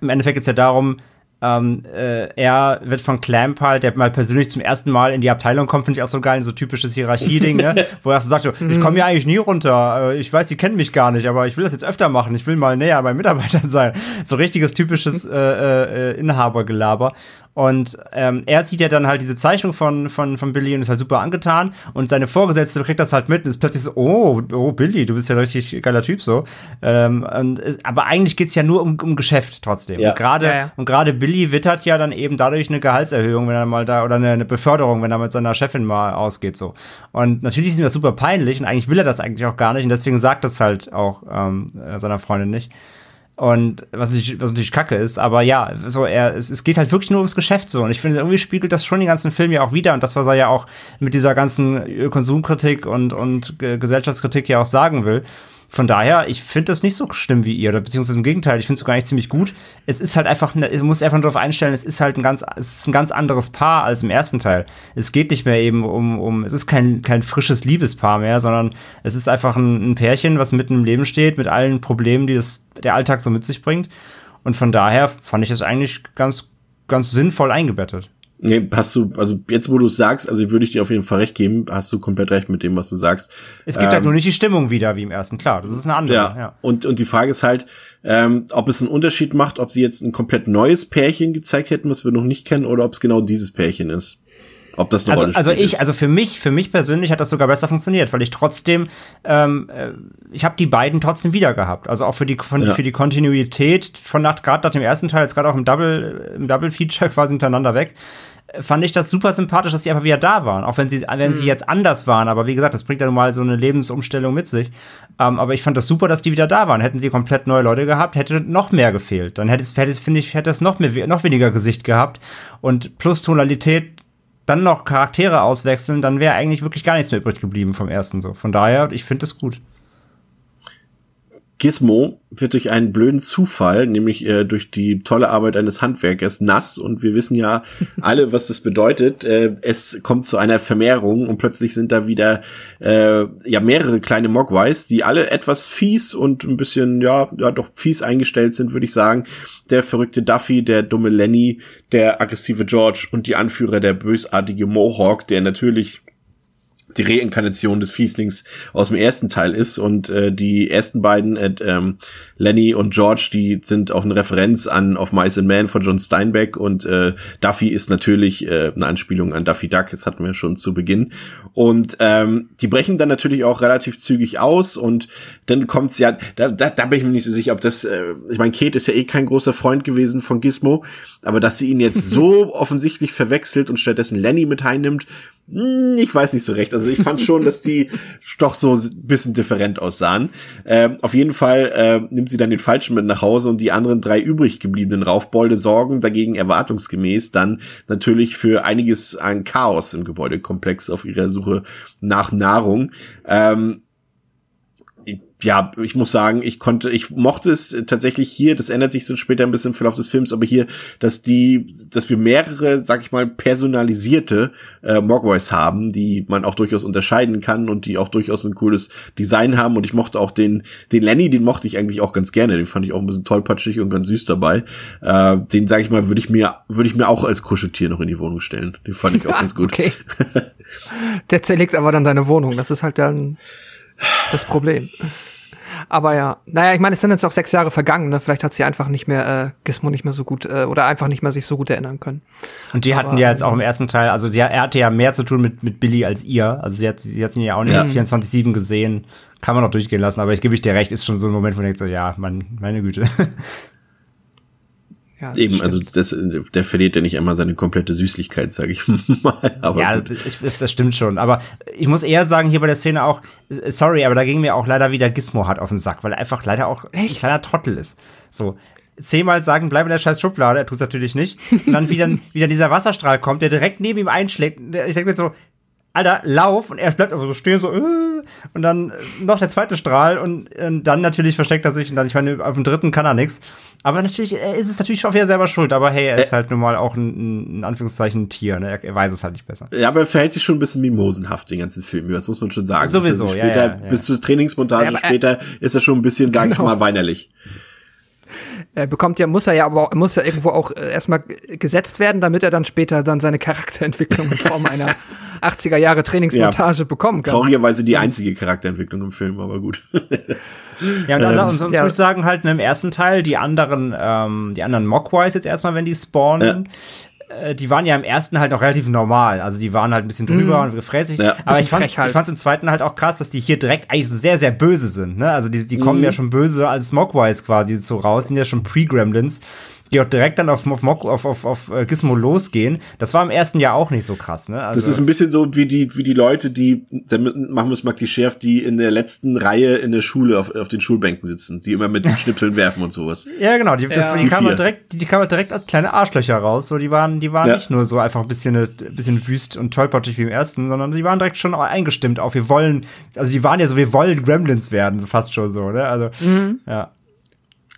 im Endeffekt geht es ja darum, ähm, äh, er wird von Clamp halt, der mal persönlich zum ersten Mal in die Abteilung kommt, finde ich auch so geil, so typisches Hierarchie-Ding, ne? Wo er so sagt, so, ich komme ja eigentlich nie runter, äh, ich weiß, die kennen mich gar nicht, aber ich will das jetzt öfter machen, ich will mal näher bei Mitarbeitern sein. So richtiges typisches äh, äh, Inhabergelaber. Und ähm, er sieht ja dann halt diese Zeichnung von, von, von Billy und ist halt super angetan. Und seine Vorgesetzte kriegt das halt mit und ist plötzlich so, oh, oh Billy, du bist ja ein richtig geiler Typ so. Ähm, und, aber eigentlich geht's ja nur um, um Geschäft trotzdem. Ja. Und gerade ja, ja. und gerade Billy wittert ja dann eben dadurch eine Gehaltserhöhung, wenn er mal da, oder eine, eine Beförderung, wenn er mit seiner Chefin mal ausgeht so. Und natürlich ist ihm das super peinlich und eigentlich will er das eigentlich auch gar nicht. Und deswegen sagt das halt auch ähm, seiner Freundin nicht. Und was natürlich, was natürlich kacke ist, aber ja, so er, es, es geht halt wirklich nur ums Geschäft so. Und ich finde, irgendwie spiegelt das schon den ganzen Film ja auch wieder. Und das, was er ja auch mit dieser ganzen Konsumkritik und, und Gesellschaftskritik ja auch sagen will. Von daher, ich finde das nicht so schlimm wie ihr, oder beziehungsweise im Gegenteil, ich finde es sogar eigentlich ziemlich gut. Es ist halt einfach, ich muss einfach darauf einstellen, es ist halt ein ganz, es ist ein ganz anderes Paar als im ersten Teil. Es geht nicht mehr eben um, um, es ist kein, kein frisches Liebespaar mehr, sondern es ist einfach ein, ein Pärchen, was mitten im Leben steht, mit allen Problemen, die das, der Alltag so mit sich bringt. Und von daher fand ich es eigentlich ganz, ganz sinnvoll eingebettet. Nee, hast du, also jetzt, wo du es sagst, also würde ich dir auf jeden Fall recht geben, hast du komplett recht mit dem, was du sagst. Es gibt halt ähm, halt nur nicht die Stimmung wieder wie im ersten, klar, das ist eine andere. Ja, ja. Und, und die Frage ist halt, ähm, ob es einen Unterschied macht, ob sie jetzt ein komplett neues Pärchen gezeigt hätten, was wir noch nicht kennen, oder ob es genau dieses Pärchen ist. Ob das eine also, Rolle spielt. Also ich, also für mich, für mich persönlich hat das sogar besser funktioniert, weil ich trotzdem, ähm, äh, ich habe die beiden trotzdem wieder gehabt. Also auch für die von, ja. für die Kontinuität von nach gerade nach dem ersten Teil, jetzt gerade auch im Double im Double Feature quasi hintereinander weg fand ich das super sympathisch, dass sie einfach wieder da waren. Auch wenn sie, wenn mhm. sie jetzt anders waren. Aber wie gesagt, das bringt ja nun mal so eine Lebensumstellung mit sich. Ähm, aber ich fand das super, dass die wieder da waren. Hätten sie komplett neue Leute gehabt, hätte noch mehr gefehlt. Dann hätte es, hätte es finde ich, hätte es noch mehr, noch weniger Gesicht gehabt. Und plus Tonalität, dann noch Charaktere auswechseln, dann wäre eigentlich wirklich gar nichts mehr übrig geblieben vom ersten so. Von daher, ich finde es gut. Gizmo wird durch einen blöden Zufall, nämlich äh, durch die tolle Arbeit eines Handwerkers, nass. Und wir wissen ja alle, was das bedeutet. Äh, es kommt zu einer Vermehrung und plötzlich sind da wieder äh, ja mehrere kleine Mogwais, die alle etwas fies und ein bisschen, ja, ja doch fies eingestellt sind, würde ich sagen. Der verrückte Duffy, der dumme Lenny, der aggressive George und die Anführer, der bösartige Mohawk, der natürlich die Reinkarnation des Fieslings aus dem ersten Teil ist. Und äh, die ersten beiden, äh, ähm, Lenny und George, die sind auch eine Referenz an Of Mice and Man von John Steinbeck. Und äh, Duffy ist natürlich äh, eine Anspielung an Duffy Duck, das hatten wir schon zu Beginn. Und ähm, die brechen dann natürlich auch relativ zügig aus. Und dann kommt's ja, da, da, da bin ich mir nicht so sicher, ob das, äh, ich meine, Kate ist ja eh kein großer Freund gewesen von Gizmo, aber dass sie ihn jetzt so offensichtlich verwechselt und stattdessen Lenny mit heinnimmt, ich weiß nicht so recht. Also ich fand schon, dass die doch so ein bisschen different aussahen. Ähm, auf jeden Fall äh, nimmt sie dann den Falschen mit nach Hause und die anderen drei übrig gebliebenen Raufbolde sorgen dagegen erwartungsgemäß dann natürlich für einiges an Chaos im Gebäudekomplex auf ihrer Suche nach Nahrung. Ähm, ja, ich muss sagen, ich konnte, ich mochte es tatsächlich hier, das ändert sich so später ein bisschen im Verlauf des Films, aber hier, dass die, dass wir mehrere, sag ich mal, personalisierte äh, Mogwais haben, die man auch durchaus unterscheiden kann und die auch durchaus ein cooles Design haben und ich mochte auch den, den Lenny, den mochte ich eigentlich auch ganz gerne, den fand ich auch ein bisschen tollpatschig und ganz süß dabei. Äh, den, sag ich mal, würde ich mir, würde ich mir auch als Kuscheltier noch in die Wohnung stellen. Den fand ich auch ganz gut. Okay. Der zerlegt aber dann deine Wohnung, das ist halt dann das Problem. Aber ja, naja, ich meine, es sind jetzt auch sechs Jahre vergangen, ne? Vielleicht hat sie einfach nicht mehr, äh, Gizmo nicht mehr so gut, äh, oder einfach nicht mehr sich so gut erinnern können. Und die hatten Aber, ja jetzt auch im ersten Teil, also sie, er hatte ja mehr zu tun mit, mit Billy als ihr. Also sie hat, sie hat ihn ja auch nicht als 24-7 gesehen. Kann man noch durchgehen lassen, aber ich gebe ich dir recht, ist schon so ein Moment, wo man denkt so, ja, Mann, meine Güte. Ja, Eben, also das, der verliert ja nicht einmal seine komplette Süßlichkeit, sage ich mal. Aber ja, das, das, stimmt schon. Aber ich muss eher sagen, hier bei der Szene auch, sorry, aber da ging mir auch leider wieder Gizmo hart auf den Sack, weil er einfach leider auch ein kleiner Trottel ist. So. Zehnmal sagen, bleib in der scheiß Schublade, er tut's natürlich nicht. Und dann wieder, wieder dieser Wasserstrahl kommt, der direkt neben ihm einschlägt. Ich denke mir so, Alter, lauf und er bleibt aber so stehen, so, äh, und dann noch der zweite Strahl und äh, dann natürlich versteckt er sich und dann, ich meine, auf dem dritten kann er nichts. Aber natürlich, er ist es natürlich schon wieder selber schuld, aber hey, er ist halt nun mal auch ein, ein in Anführungszeichen, ein Tier, ne? Er, er weiß es halt nicht besser. Ja, aber er verhält sich schon ein bisschen mimosenhaft, den ganzen Film. Das muss man schon sagen. Sowieso, er ja, später, ja, ja. Bis zur Trainingsmontage Ja, aber er- später ist er schon ein bisschen, sag ich Genau. mal, weinerlich. Er bekommt ja, muss er ja aber auch, muss ja irgendwo auch äh, erstmal gesetzt werden, damit er dann später dann seine Charakterentwicklung in Form einer 80er Jahre Trainingsmontage bekommen kann. Traurigerweise die einzige Charakterentwicklung im Film, aber gut. Ja, und, Ähm, und sonst ja. würde ich sagen, halt ne, im ersten Teil, die anderen, ähm, die anderen Mogwais jetzt erstmal, wenn die spawnen, äh, die waren ja im ersten halt noch relativ normal. Also die waren halt ein bisschen drüber und gefräßig. Ja. Aber ich fand frech halt. im zweiten halt auch krass, dass die hier direkt eigentlich so sehr, sehr böse sind. Ne? Also die, die Mhm. kommen ja schon böse als Mogwais quasi so raus, sind ja schon Pre-Gremlins. Die auch direkt dann auf, auf, auf, auf, auf äh, Gizmo losgehen. Das war im ersten Jahr auch nicht so krass, ne? Also, Das ist ein bisschen so wie die, wie die Leute, die, damit machen wir es mal klischeehaft, die in der letzten Reihe in der Schule auf, auf den Schulbänken sitzen, die immer mit Schnipseln werfen und sowas. Ja, genau, die, das, Ja. die, Die kamen direkt, die kamen direkt als kleine Arschlöcher raus. So, die waren, die waren Ja. nicht nur so einfach ein bisschen, ein bisschen wüst und tollpatschig wie im ersten, sondern die waren direkt schon eingestimmt auf, wir wollen, also die waren ja so, wir wollen Gremlins werden, so fast schon so, ne? Also, ja.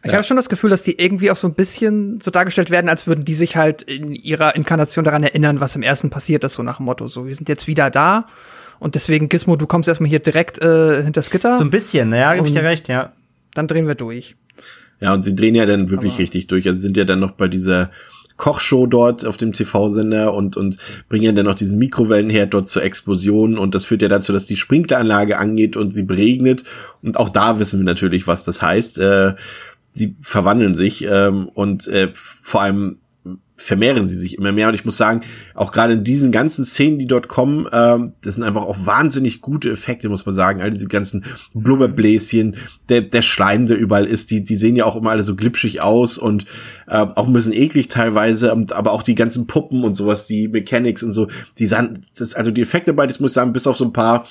Ich habe schon das Gefühl, dass die irgendwie auch so ein bisschen so dargestellt werden, als würden die sich halt in ihrer Inkarnation daran erinnern, was im ersten passiert ist, so nach dem Motto, so, wir sind jetzt wieder da und deswegen, Gizmo, du kommst erstmal hier direkt äh, hinter das Gitter, So ein bisschen, ja, gebe ich dir recht, ja. dann drehen wir durch. Ja, und sie drehen ja dann wirklich Aber- richtig durch. Also sie sind ja dann noch bei dieser Kochshow dort auf dem TV-Sender und, und bringen ja dann noch diesen Mikrowellenherd dort zur Explosion und das führt ja dazu, dass die Sprinkleranlage angeht und sie beregnet und auch da wissen wir natürlich, was das heißt. Äh, sie verwandeln sich ähm, und äh, vor allem vermehren sie sich immer mehr. Und ich muss sagen, auch gerade in diesen ganzen Szenen, die dort kommen, ähm, das sind einfach auch wahnsinnig gute Effekte, muss man sagen. All diese ganzen Blubberbläschen, der, der Schleim, der überall ist, die, die sehen ja auch immer alle so glitschig aus und äh, auch ein bisschen eklig teilweise, und, aber auch die ganzen Puppen und sowas, die Mechanics und so, die sahen, das, also die Effekte bei, das muss ich sagen, bis auf so ein paar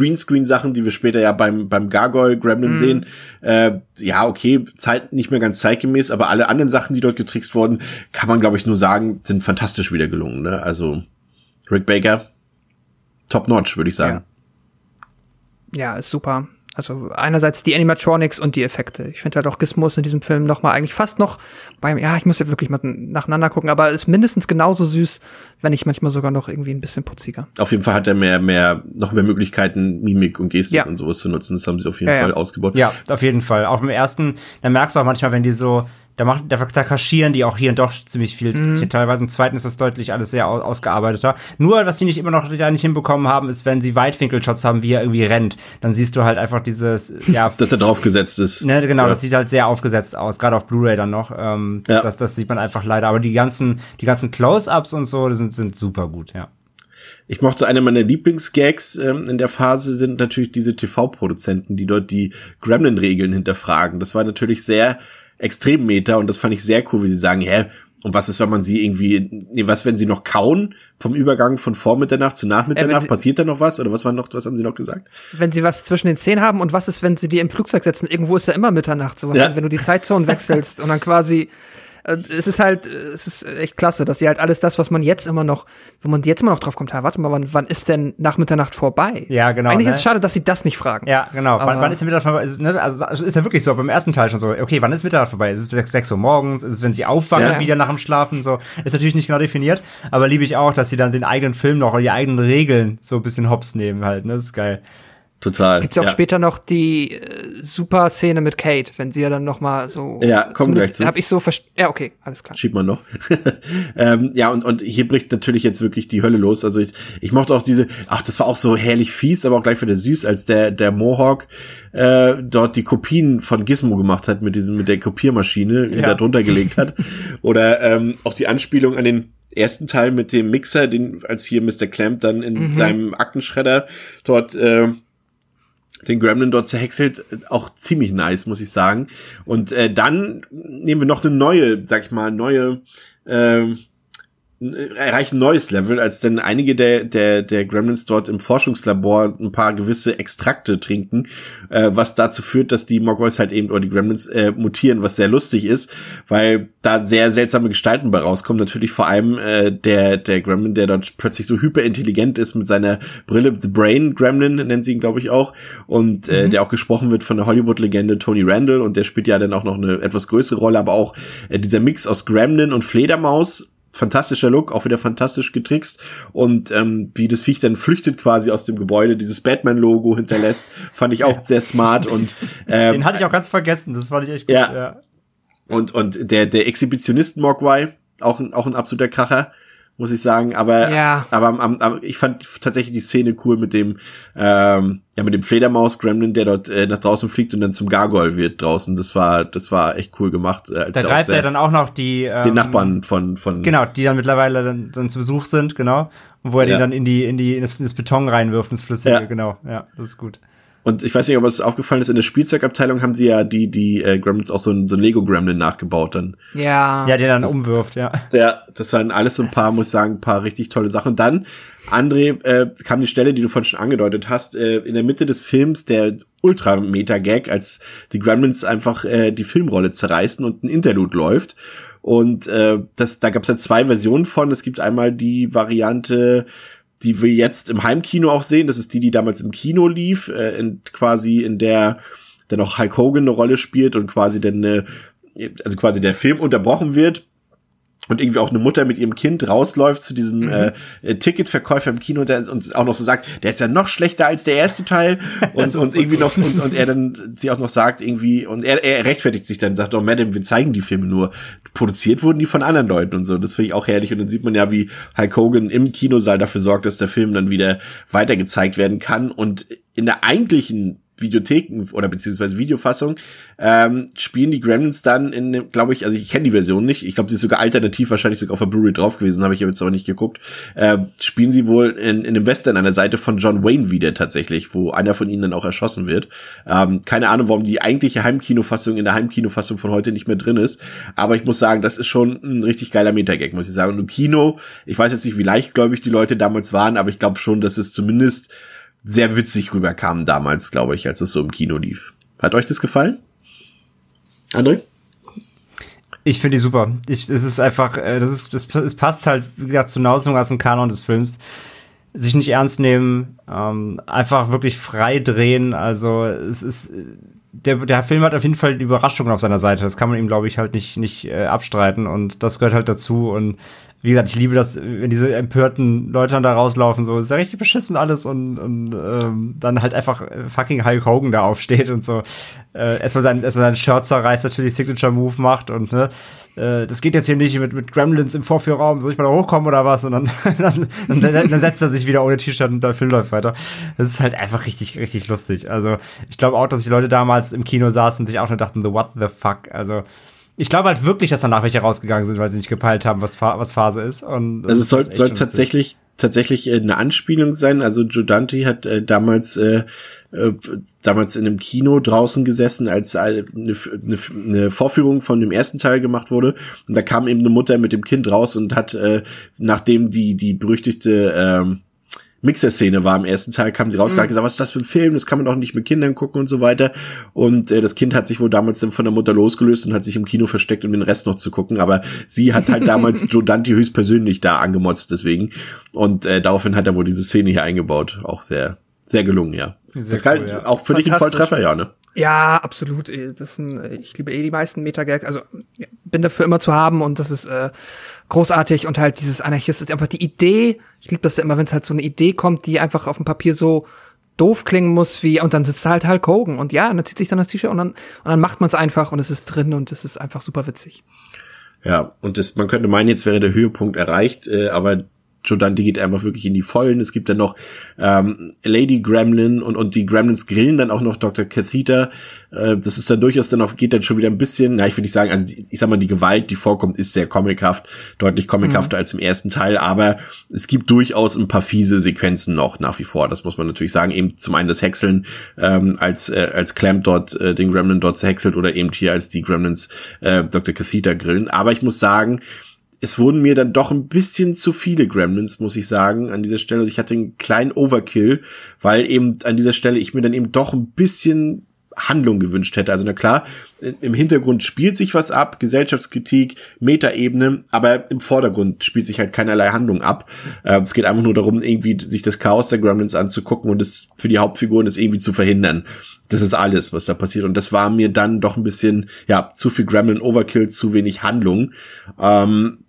Greenscreen-Sachen, die wir später ja beim, beim Gargoyle Gremlin sehen. Äh, ja, okay, Zeit, nicht mehr ganz zeitgemäß, aber alle anderen Sachen, die dort getrickst wurden, kann man, glaube ich, nur sagen, sind fantastisch wieder gelungen. Ne? Also Rick Baker, top notch, würde ich sagen. Ja, ist super. Also einerseits die Animatronics und die Effekte. Ich finde halt auch Gizmo ist in diesem Film noch mal eigentlich fast noch beim, ja, ich muss ja wirklich mal nacheinander gucken, aber ist mindestens genauso süß, wenn nicht manchmal sogar noch irgendwie ein bisschen putziger. Auf jeden Fall hat er mehr, mehr, noch mehr Möglichkeiten, Mimik und Gestik Ja. und sowas zu nutzen. Das haben sie auf jeden Ja, ja. Fall ausgebaut. Ja, auf jeden Fall. Auch im ersten, da merkst du auch manchmal, wenn die so, da machen, da, da kaschieren die auch hier doch ziemlich viel. Mhm. Teilweise im zweiten ist das deutlich alles sehr aus, ausgearbeiteter. Nur, was die nicht immer noch da nicht hinbekommen haben, ist, wenn sie Weitwinkelshots haben, wie er irgendwie rennt, dann siehst du halt einfach dieses, ja, Dass er draufgesetzt ist. Ne, genau, Ja. das sieht halt sehr aufgesetzt aus, gerade auf Blu-ray dann noch. Ähm, Ja. das, das sieht man einfach leider. Aber die ganzen, die ganzen Close-ups und so, die sind, sind super gut, ja. Ich mochte eine meiner Lieblingsgags ähm, in der Phase sind natürlich diese TV-Produzenten, die dort die Gremlin-Regeln hinterfragen. Das war natürlich sehr extrem Meta und das fand ich sehr cool, wie sie sagen, hä, und was ist, wenn man sie irgendwie, nee, was, wenn sie noch kauen vom Übergang von Vormitternacht zu Nachmitternacht? sie- Passiert da noch was? Oder was war noch, was haben sie noch gesagt? Wenn sie was zwischen den Zähnen haben und was ist, wenn sie die im Flugzeug setzen? Irgendwo ist ja immer Mitternacht, so Ja. wenn du die Zeitzonen wechselst und dann quasi äh, es ist halt, es ist echt klasse, dass sie halt alles das, was man jetzt immer noch, wenn man jetzt immer noch drauf kommt, ja, warte mal, wann, wann ist denn nach Mitternacht vorbei? Ja, genau, Eigentlich ne? ist es schade, dass sie das nicht fragen. Ja, genau. Wann, wann ist die Mitternacht vorbei? Ist, ne, also es ist ja wirklich so, beim ersten Teil schon so, okay, wann ist Mitternacht vorbei? Ist es 6, 6 Uhr morgens? Ist es, wenn sie aufwachen, Ja. wieder nach dem Schlafen? So, ist natürlich nicht genau definiert, aber liebe ich auch, dass sie dann den eigenen Film noch oder die eigenen Regeln so ein bisschen hops nehmen halt, ne? Das ist geil. Total. Gibt's auch ja. später noch die äh, super Szene mit Kate, wenn sie ja dann noch mal so Ja, kommen gleich zu. Hab ich so verst Ja, okay, alles klar. Schiebt man noch. ähm, ja, und, und hier bricht natürlich jetzt wirklich die Hölle los. Also ich, ich mochte auch diese, ach, das war auch so herrlich fies, aber auch gleich wieder süß, als der, der Mohawk äh, dort die Kopien von Gizmo gemacht hat mit diesem, mit der Kopiermaschine, die Ja. da drunter gelegt hat. Oder ähm, auch die Anspielung an den ersten Teil mit dem Mixer, den, als hier Mr. Clamp dann in Mhm. seinem Aktenschredder dort äh, den Gremlin dort zerhäckselt, auch ziemlich nice, muss ich sagen. Und äh, dann nehmen wir noch eine neue, sag ich mal, neue, ähm, erreichen ein neues Level, als dann einige der, der, der Gremlins dort im Forschungslabor ein paar gewisse Extrakte trinken, äh, was dazu führt, dass die Mogwais halt eben, oder die Gremlins äh, mutieren, was sehr lustig ist, weil da sehr seltsame Gestalten bei rauskommen. Natürlich vor allem äh, der, der Gremlin, der dort plötzlich so hyperintelligent ist mit seiner Brille, The Brain Gremlin nennen sie ihn, glaube ich, auch, und äh, der auch gesprochen wird von der Hollywood-Legende Tony Randall. Und der spielt ja dann auch noch eine etwas größere Rolle, aber auch äh, dieser Mix aus Gremlin und Fledermaus, fantastischer Look, auch wieder fantastisch getrickst und ähm, wie das Viech dann flüchtet quasi aus dem Gebäude, dieses Batman-Logo hinterlässt, fand ich auch sehr smart und ähm, Den hatte ich auch ganz vergessen, das fand ich echt gut. Ja. ja. und und der der Exhibitionist Mogwai auch ein, auch ein absoluter Kracher muss ich sagen aber Ja. aber am, am, ich fand tatsächlich die Szene cool mit dem ähm, ja mit dem Fledermaus Gremlin der dort äh, nach draußen fliegt und dann zum Gargoyle wird draußen das war das war echt cool gemacht äh, Da er greift er dann auch noch die ähm, den Nachbarn von von Genau, die dann mittlerweile dann, dann zu Besuch sind, genau. Und wo er Ja. den dann in die, in die, in das, in das Beton reinwirft, ins Flüssige, Ja. genau. Ja, das ist gut. Und ich weiß nicht, ob es aufgefallen ist, in der Spielzeugabteilung haben sie ja die, die äh, Gremlins auch so ein, so ein Lego-Gremlin nachgebaut dann. Ja. Ja, den dann Das- umwirft, ja. Ja, das waren alles so ein paar, muss ich sagen, ein paar richtig tolle Sachen. Und dann, André, äh, kam die Stelle, die du vorhin schon angedeutet hast, äh, in der Mitte des Films der Ultra-Meta-Gag, als die Gremlins einfach äh, die Filmrolle zerreißen und ein Interlude läuft. Und äh, das, da gab es ja zwei Versionen von. Es gibt einmal die Variante, die wir jetzt im Heimkino auch sehen. Das ist die, die damals im Kino lief, äh, in, quasi in der dann auch Hulk Hogan eine Rolle spielt und quasi dann eine, also quasi der Film unterbrochen wird und irgendwie auch eine Mutter mit ihrem Kind rausläuft zu diesem äh, äh, Ticketverkäufer im Kino der, und auch noch so sagt, der ist ja noch schlechter als der erste Teil. Und, und irgendwie noch und, und er dann sie auch noch sagt irgendwie und er, er rechtfertigt sich dann sagt, oh Madame, wir zeigen die Filme nur. Produziert wurden die von anderen Leuten und so. Das finde ich auch herrlich. Und dann sieht man ja wie Hulk Hogan im Kinosaal dafür sorgt, dass der Film dann wieder weitergezeigt werden kann. Und in der eigentlichen Videotheken oder beziehungsweise Videofassung ähm, spielen die Gremlins dann in, glaube ich, also ich kenne die Version nicht, ich glaube, sie ist sogar alternativ wahrscheinlich sogar auf der Blu-ray drauf gewesen, habe ich jetzt aber nicht geguckt, äh, spielen sie wohl in, in dem Western an der Seite von John Wayne wieder tatsächlich, wo einer von ihnen dann auch erschossen wird. Ähm, keine Ahnung, warum die eigentliche Heimkinofassung in der Heimkinofassung von heute nicht mehr drin ist, aber ich muss sagen, das ist schon ein richtig geiler Metagag, muss ich sagen. Und im Kino, ich weiß jetzt nicht, wie leichtgläubig die Leute damals waren, aber ich glaube schon, dass es zumindest sehr witzig rüberkam damals, glaube ich, als es so im Kino lief. Hat euch das gefallen? André? Ich finde die super. Ich, es ist einfach, äh, das ist, das, es passt halt, wie gesagt, zur Nausung als ein Kanon des Films. Sich nicht ernst nehmen, ähm, einfach wirklich frei drehen. Also es ist, der, der Film hat auf jeden Fall die Überraschungen auf seiner Seite. Das kann man ihm, glaube ich, halt nicht, nicht äh, abstreiten. Und das gehört halt dazu. Und wie gesagt, ich liebe das, wenn diese empörten Leute dann da rauslaufen, so, ist ja richtig beschissen alles und, und ähm, dann halt einfach fucking Hulk Hogan da aufsteht und so. Äh, erstmal sein, erstmal sein Shirt zerreißt, natürlich Signature Move macht und ne, äh, das geht jetzt hier nicht mit, mit Gremlins im Vorführraum, soll ich mal da hochkommen oder was? Und dann, dann, dann, dann setzt er sich wieder ohne T-Shirt und der Film läuft weiter. Das ist halt einfach richtig, richtig lustig. Also, ich glaube auch, dass die Leute damals im Kino saßen und sich auch nur dachten, the what the fuck? Also, ich glaube halt wirklich, dass danach welche rausgegangen sind, weil sie nicht gepeilt haben, was, Fa was Phase ist. Und Also es ist soll, soll tatsächlich tatsächlich äh, eine Anspielung sein. Also Joe Dante hat äh, damals äh, äh, damals in einem Kino draußen gesessen, als äh, eine, eine, eine Vorführung von dem ersten Teil gemacht wurde. Und da kam eben eine Mutter mit dem Kind raus und hat, äh, nachdem die die berüchtigte ähm, Mixer-Szene war im ersten Teil, kam sie raus und Mhm. hat gesagt, was ist das für ein Film, das kann man doch nicht mit Kindern gucken und so weiter. Und äh, das Kind hat sich wohl damals dann von der Mutter losgelöst und hat sich im Kino versteckt, um den Rest noch zu gucken. Aber sie hat halt damals Joe Dante höchstpersönlich da angemotzt, deswegen. Und äh, daraufhin hat er wohl diese Szene hier eingebaut. Auch sehr, sehr gelungen, ja. Sehr das galt cool, ja. auch für dich ein. Volltreffer, ja, ne? Ja, absolut. ey. Das sind, äh, ich liebe eh die meisten Metagags. Also ja, bin dafür immer zu haben und das ist äh, großartig und halt dieses Anarchist ist einfach die Idee. Ich liebe das ja immer, wenn es halt so eine Idee kommt, die einfach auf dem Papier so doof klingen muss wie, und dann sitzt halt Hulk Hogan und ja, und dann zieht sich dann das T-Shirt und dann, und dann macht man es einfach und es ist drin und es ist einfach super witzig. Ja, und das, man könnte meinen, jetzt wäre der Höhepunkt erreicht, äh, aber Joe Dante geht einfach wirklich in die Vollen. Es gibt dann noch ähm, Lady Gremlin und, und die Gremlins grillen dann auch noch Dr. Catheta. Äh, das ist dann durchaus dann auch, geht dann schon wieder ein bisschen, na, ich will nicht sagen, also die, ich sag mal, die Gewalt, die vorkommt, ist sehr comichaft, deutlich comichafter mhm. als im ersten Teil, aber es gibt durchaus ein paar fiese Sequenzen noch nach wie vor. Das muss man natürlich sagen. Eben zum einen das Häckseln, ähm, als, äh, als Clamp dort äh, den Gremlin dort zerhäckselt oder eben hier als die Gremlins äh, Dr. Catheta grillen. Aber ich muss sagen, es wurden mir dann doch ein bisschen zu viele Gremlins, muss ich sagen, an dieser Stelle. Also ich hatte einen kleinen Overkill, weil eben an dieser Stelle ich mir dann eben doch ein bisschen Handlung gewünscht hätte. Also na klar, im Hintergrund spielt sich was ab, Gesellschaftskritik, Metaebene, aber im Vordergrund spielt sich halt keinerlei Handlung ab. Äh, es geht einfach nur darum, irgendwie sich das Chaos der Gremlins anzugucken und es für die Hauptfiguren das irgendwie zu verhindern. Das ist alles, was da passiert. Und das war mir dann doch ein bisschen, ja, zu viel Gremlin Overkill, zu wenig Handlung. Ähm,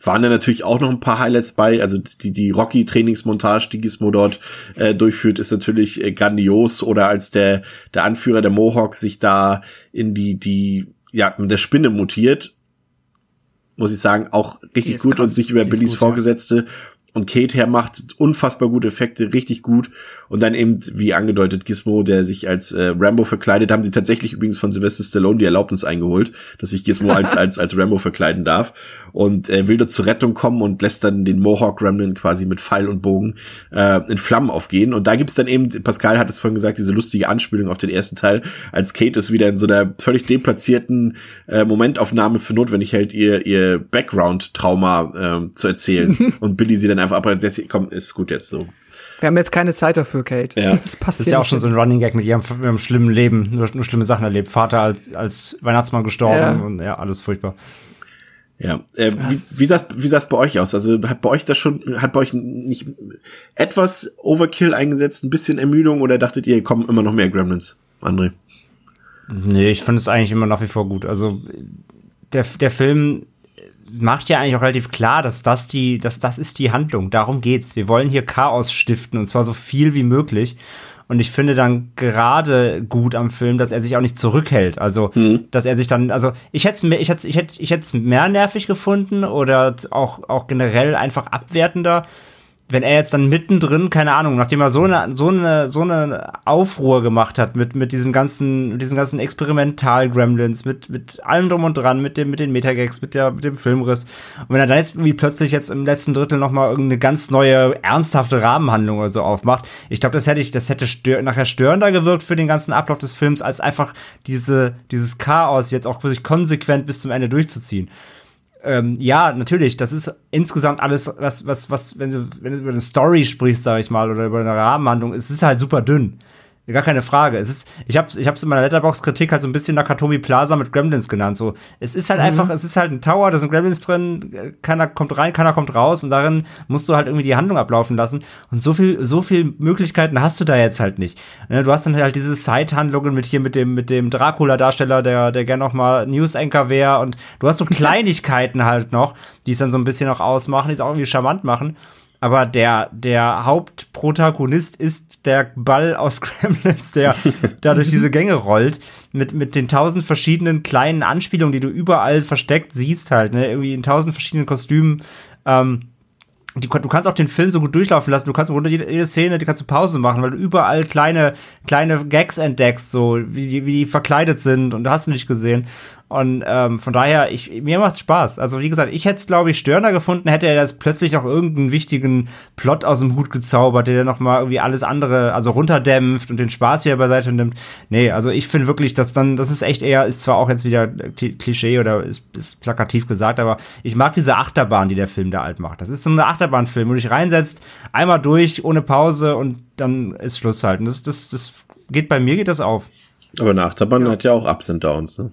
waren da natürlich auch noch ein paar Highlights bei. Also die, die Rocky-Trainingsmontage, die Gizmo dort äh, durchführt, ist natürlich äh, grandios. Oder als der, der Anführer der Mohawks sich da in die, die, ja, mit der Spinne mutiert, muss ich sagen, auch richtig gut krass. und sich über Billys Vorgesetzte ja und Kate hermacht, unfassbar gute Effekte, richtig gut. Und dann eben, wie angedeutet, Gizmo, der sich als äh, Rambo verkleidet, haben sie tatsächlich übrigens von Sylvester Stallone die Erlaubnis eingeholt, dass sich Gizmo als, als, als Rambo verkleiden darf. Und er will dort zur Rettung kommen und lässt dann den Mohawk Gremlin quasi mit Pfeil und Bogen äh, in Flammen aufgehen. Und da gibt's dann eben, Pascal hat es vorhin gesagt, diese lustige Anspielung auf den ersten Teil, als Kate es wieder in so einer völlig deplatzierten äh, Momentaufnahme für notwendig hält, ihr, ihr Background-Trauma äh, zu erzählen. und Billy sie dann einfach, das, komm, ist gut jetzt so. Wir haben jetzt keine Zeit dafür, Kate. Ja. Das, das ist ja auch schon so ein Running Gag mit ihrem, mit ihrem schlimmen Leben, nur, nur, schlimme Sachen erlebt. Vater als, als Weihnachtsmann gestorben ja. und ja, alles furchtbar. Ja, äh, wie, wie sah wie sah's bei euch aus? Also hat bei euch das schon, hat bei euch nicht etwas Overkill eingesetzt, ein bisschen Ermüdung oder dachtet ihr, kommen immer noch mehr Gremlins, André? Nee, ich finde es eigentlich immer nach wie vor gut. Also der, der Film macht ja eigentlich auch relativ klar, dass das die, dass das ist die Handlung. Darum geht's. Wir wollen hier Chaos stiften und zwar so viel wie möglich. Und ich finde dann gerade gut am Film, dass er sich auch nicht zurückhält. Also, mhm. dass er sich dann, also ich hätte es ich hätte, ich hätte, ich hätte es mehr nervig gefunden oder auch, auch generell einfach abwertender, wenn er jetzt dann mittendrin, keine Ahnung, nachdem er so eine, so eine, so eine Aufruhr gemacht hat mit, mit diesen ganzen, mit diesen ganzen Experimental-Gremlins, mit, mit allem drum und dran, mit dem, mit den Metagags, mit der, mit dem Filmriss. Und wenn er dann jetzt irgendwie plötzlich jetzt im letzten Drittel nochmal irgendeine ganz neue, ernsthafte Rahmenhandlung oder so aufmacht, ich glaube, das hätte ich, das hätte stör, nachher störender gewirkt für den ganzen Ablauf des Films, als einfach diese, dieses Chaos jetzt auch wirklich konsequent bis zum Ende durchzuziehen ähm, ja, natürlich, das ist insgesamt alles, was, was, was, wenn du, wenn du über eine Story sprichst, sag ich mal, oder über eine Rahmenhandlung, es ist halt super dünn. Gar keine Frage. Es ist, ich habe ich hab's in meiner Letterbox-Kritik halt so ein bisschen Nakatomi Plaza mit Gremlins genannt. So, es ist halt mhm. einfach, es ist halt ein Tower, da sind Gremlins drin, keiner kommt rein, keiner kommt raus und darin musst du halt irgendwie die Handlung ablaufen lassen. Und so viel, so viel Möglichkeiten hast du da jetzt halt nicht. Ne, du hast dann halt diese Side-Handlungen mit hier mit dem, mit dem Dracula-Darsteller, der, der gern noch mal News-Anchor wäre und du hast so Kleinigkeiten halt noch, die es dann so ein bisschen noch ausmachen, die es auch irgendwie charmant machen aber der, der Hauptprotagonist ist der Ball aus Gremlins, der da durch diese Gänge rollt, mit, mit den tausend verschiedenen kleinen Anspielungen, die du überall versteckt siehst halt, ne, irgendwie in tausend verschiedenen Kostümen, ähm, die, du kannst auch den Film so gut durchlaufen lassen. Du kannst unter jede, jede Szene, die kannst du Pause machen, weil du überall kleine, kleine Gags entdeckst, so wie wie die verkleidet sind und du hast nicht gesehen. Und ähm, von daher, ich, mir macht's Spaß. Also wie gesagt, ich hätte es, glaube ich, störender gefunden, hätte er jetzt plötzlich noch irgendeinen wichtigen Plot aus dem Hut gezaubert, der noch mal irgendwie alles andere, also runterdämpft und den Spaß wieder beiseite nimmt. Nee, also ich finde wirklich, dass dann, das ist echt eher, ist zwar auch jetzt wieder Klischee oder ist, ist plakativ gesagt, aber ich mag diese Achterbahn, die der Film da alt macht. Das ist so eine Achterbahnfilm, wo du dich reinsetzt, einmal durch, ohne Pause und dann ist Schluss halt. Und das, das, das geht bei mir, geht das auf. Aber eine Achterbahn ja. hat ja auch Ups und Downs, ne?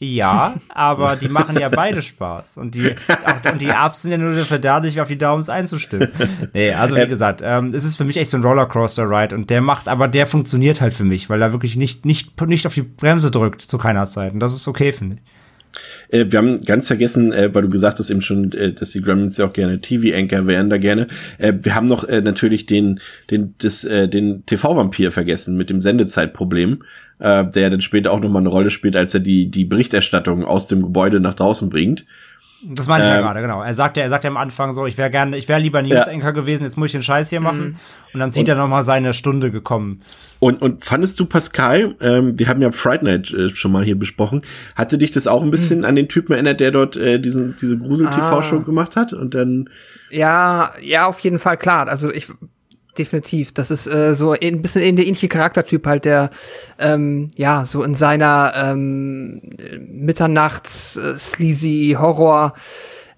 Ja, aber die machen ja beide Spaß. Und die, auch, und die Ups sind ja nur dafür da, dich auf die Daumens einzustimmen. Nee, also wie gesagt, ähm, es ist für mich echt so ein Rollercoaster-Ride und der macht, aber der funktioniert halt für mich, weil er wirklich nicht, nicht, nicht auf die Bremse drückt zu keiner Zeit. Und das ist okay, finde ich. Äh, wir haben ganz vergessen, äh, weil du gesagt hast eben schon, äh, dass die Gremlins ja auch gerne TV-Anchor wären, da gerne. Äh, wir haben noch äh, natürlich den, den, das, äh, den TV-Vampir vergessen mit dem Sendezeitproblem, äh, der dann später auch nochmal eine Rolle spielt, als er die, die Berichterstattung aus dem Gebäude nach draußen bringt. Das meine ich ähm, ja gerade, genau. Er sagt ja, er sagt ja am Anfang so, ich wäre gerne, ich wäre lieber News-Anchor ja. gewesen, jetzt muss ich den Scheiß hier machen. Mhm. Und dann sieht und, er noch mal seine Stunde gekommen. Und, und fandest du Pascal, ähm, wir haben ja Fright Night äh, schon mal hier besprochen, hatte dich das auch ein bisschen mhm. an den Typen erinnert, der dort äh, diesen, diese Grusel-TV-Show ah. gemacht hat? Und dann. Ja, ja, auf jeden Fall, klar. Also ich definitiv. Das ist äh, so ein bisschen in der ähnliche Charaktertyp halt, der ähm, ja so in seiner ähm, Mitternachts äh, sleazy Horror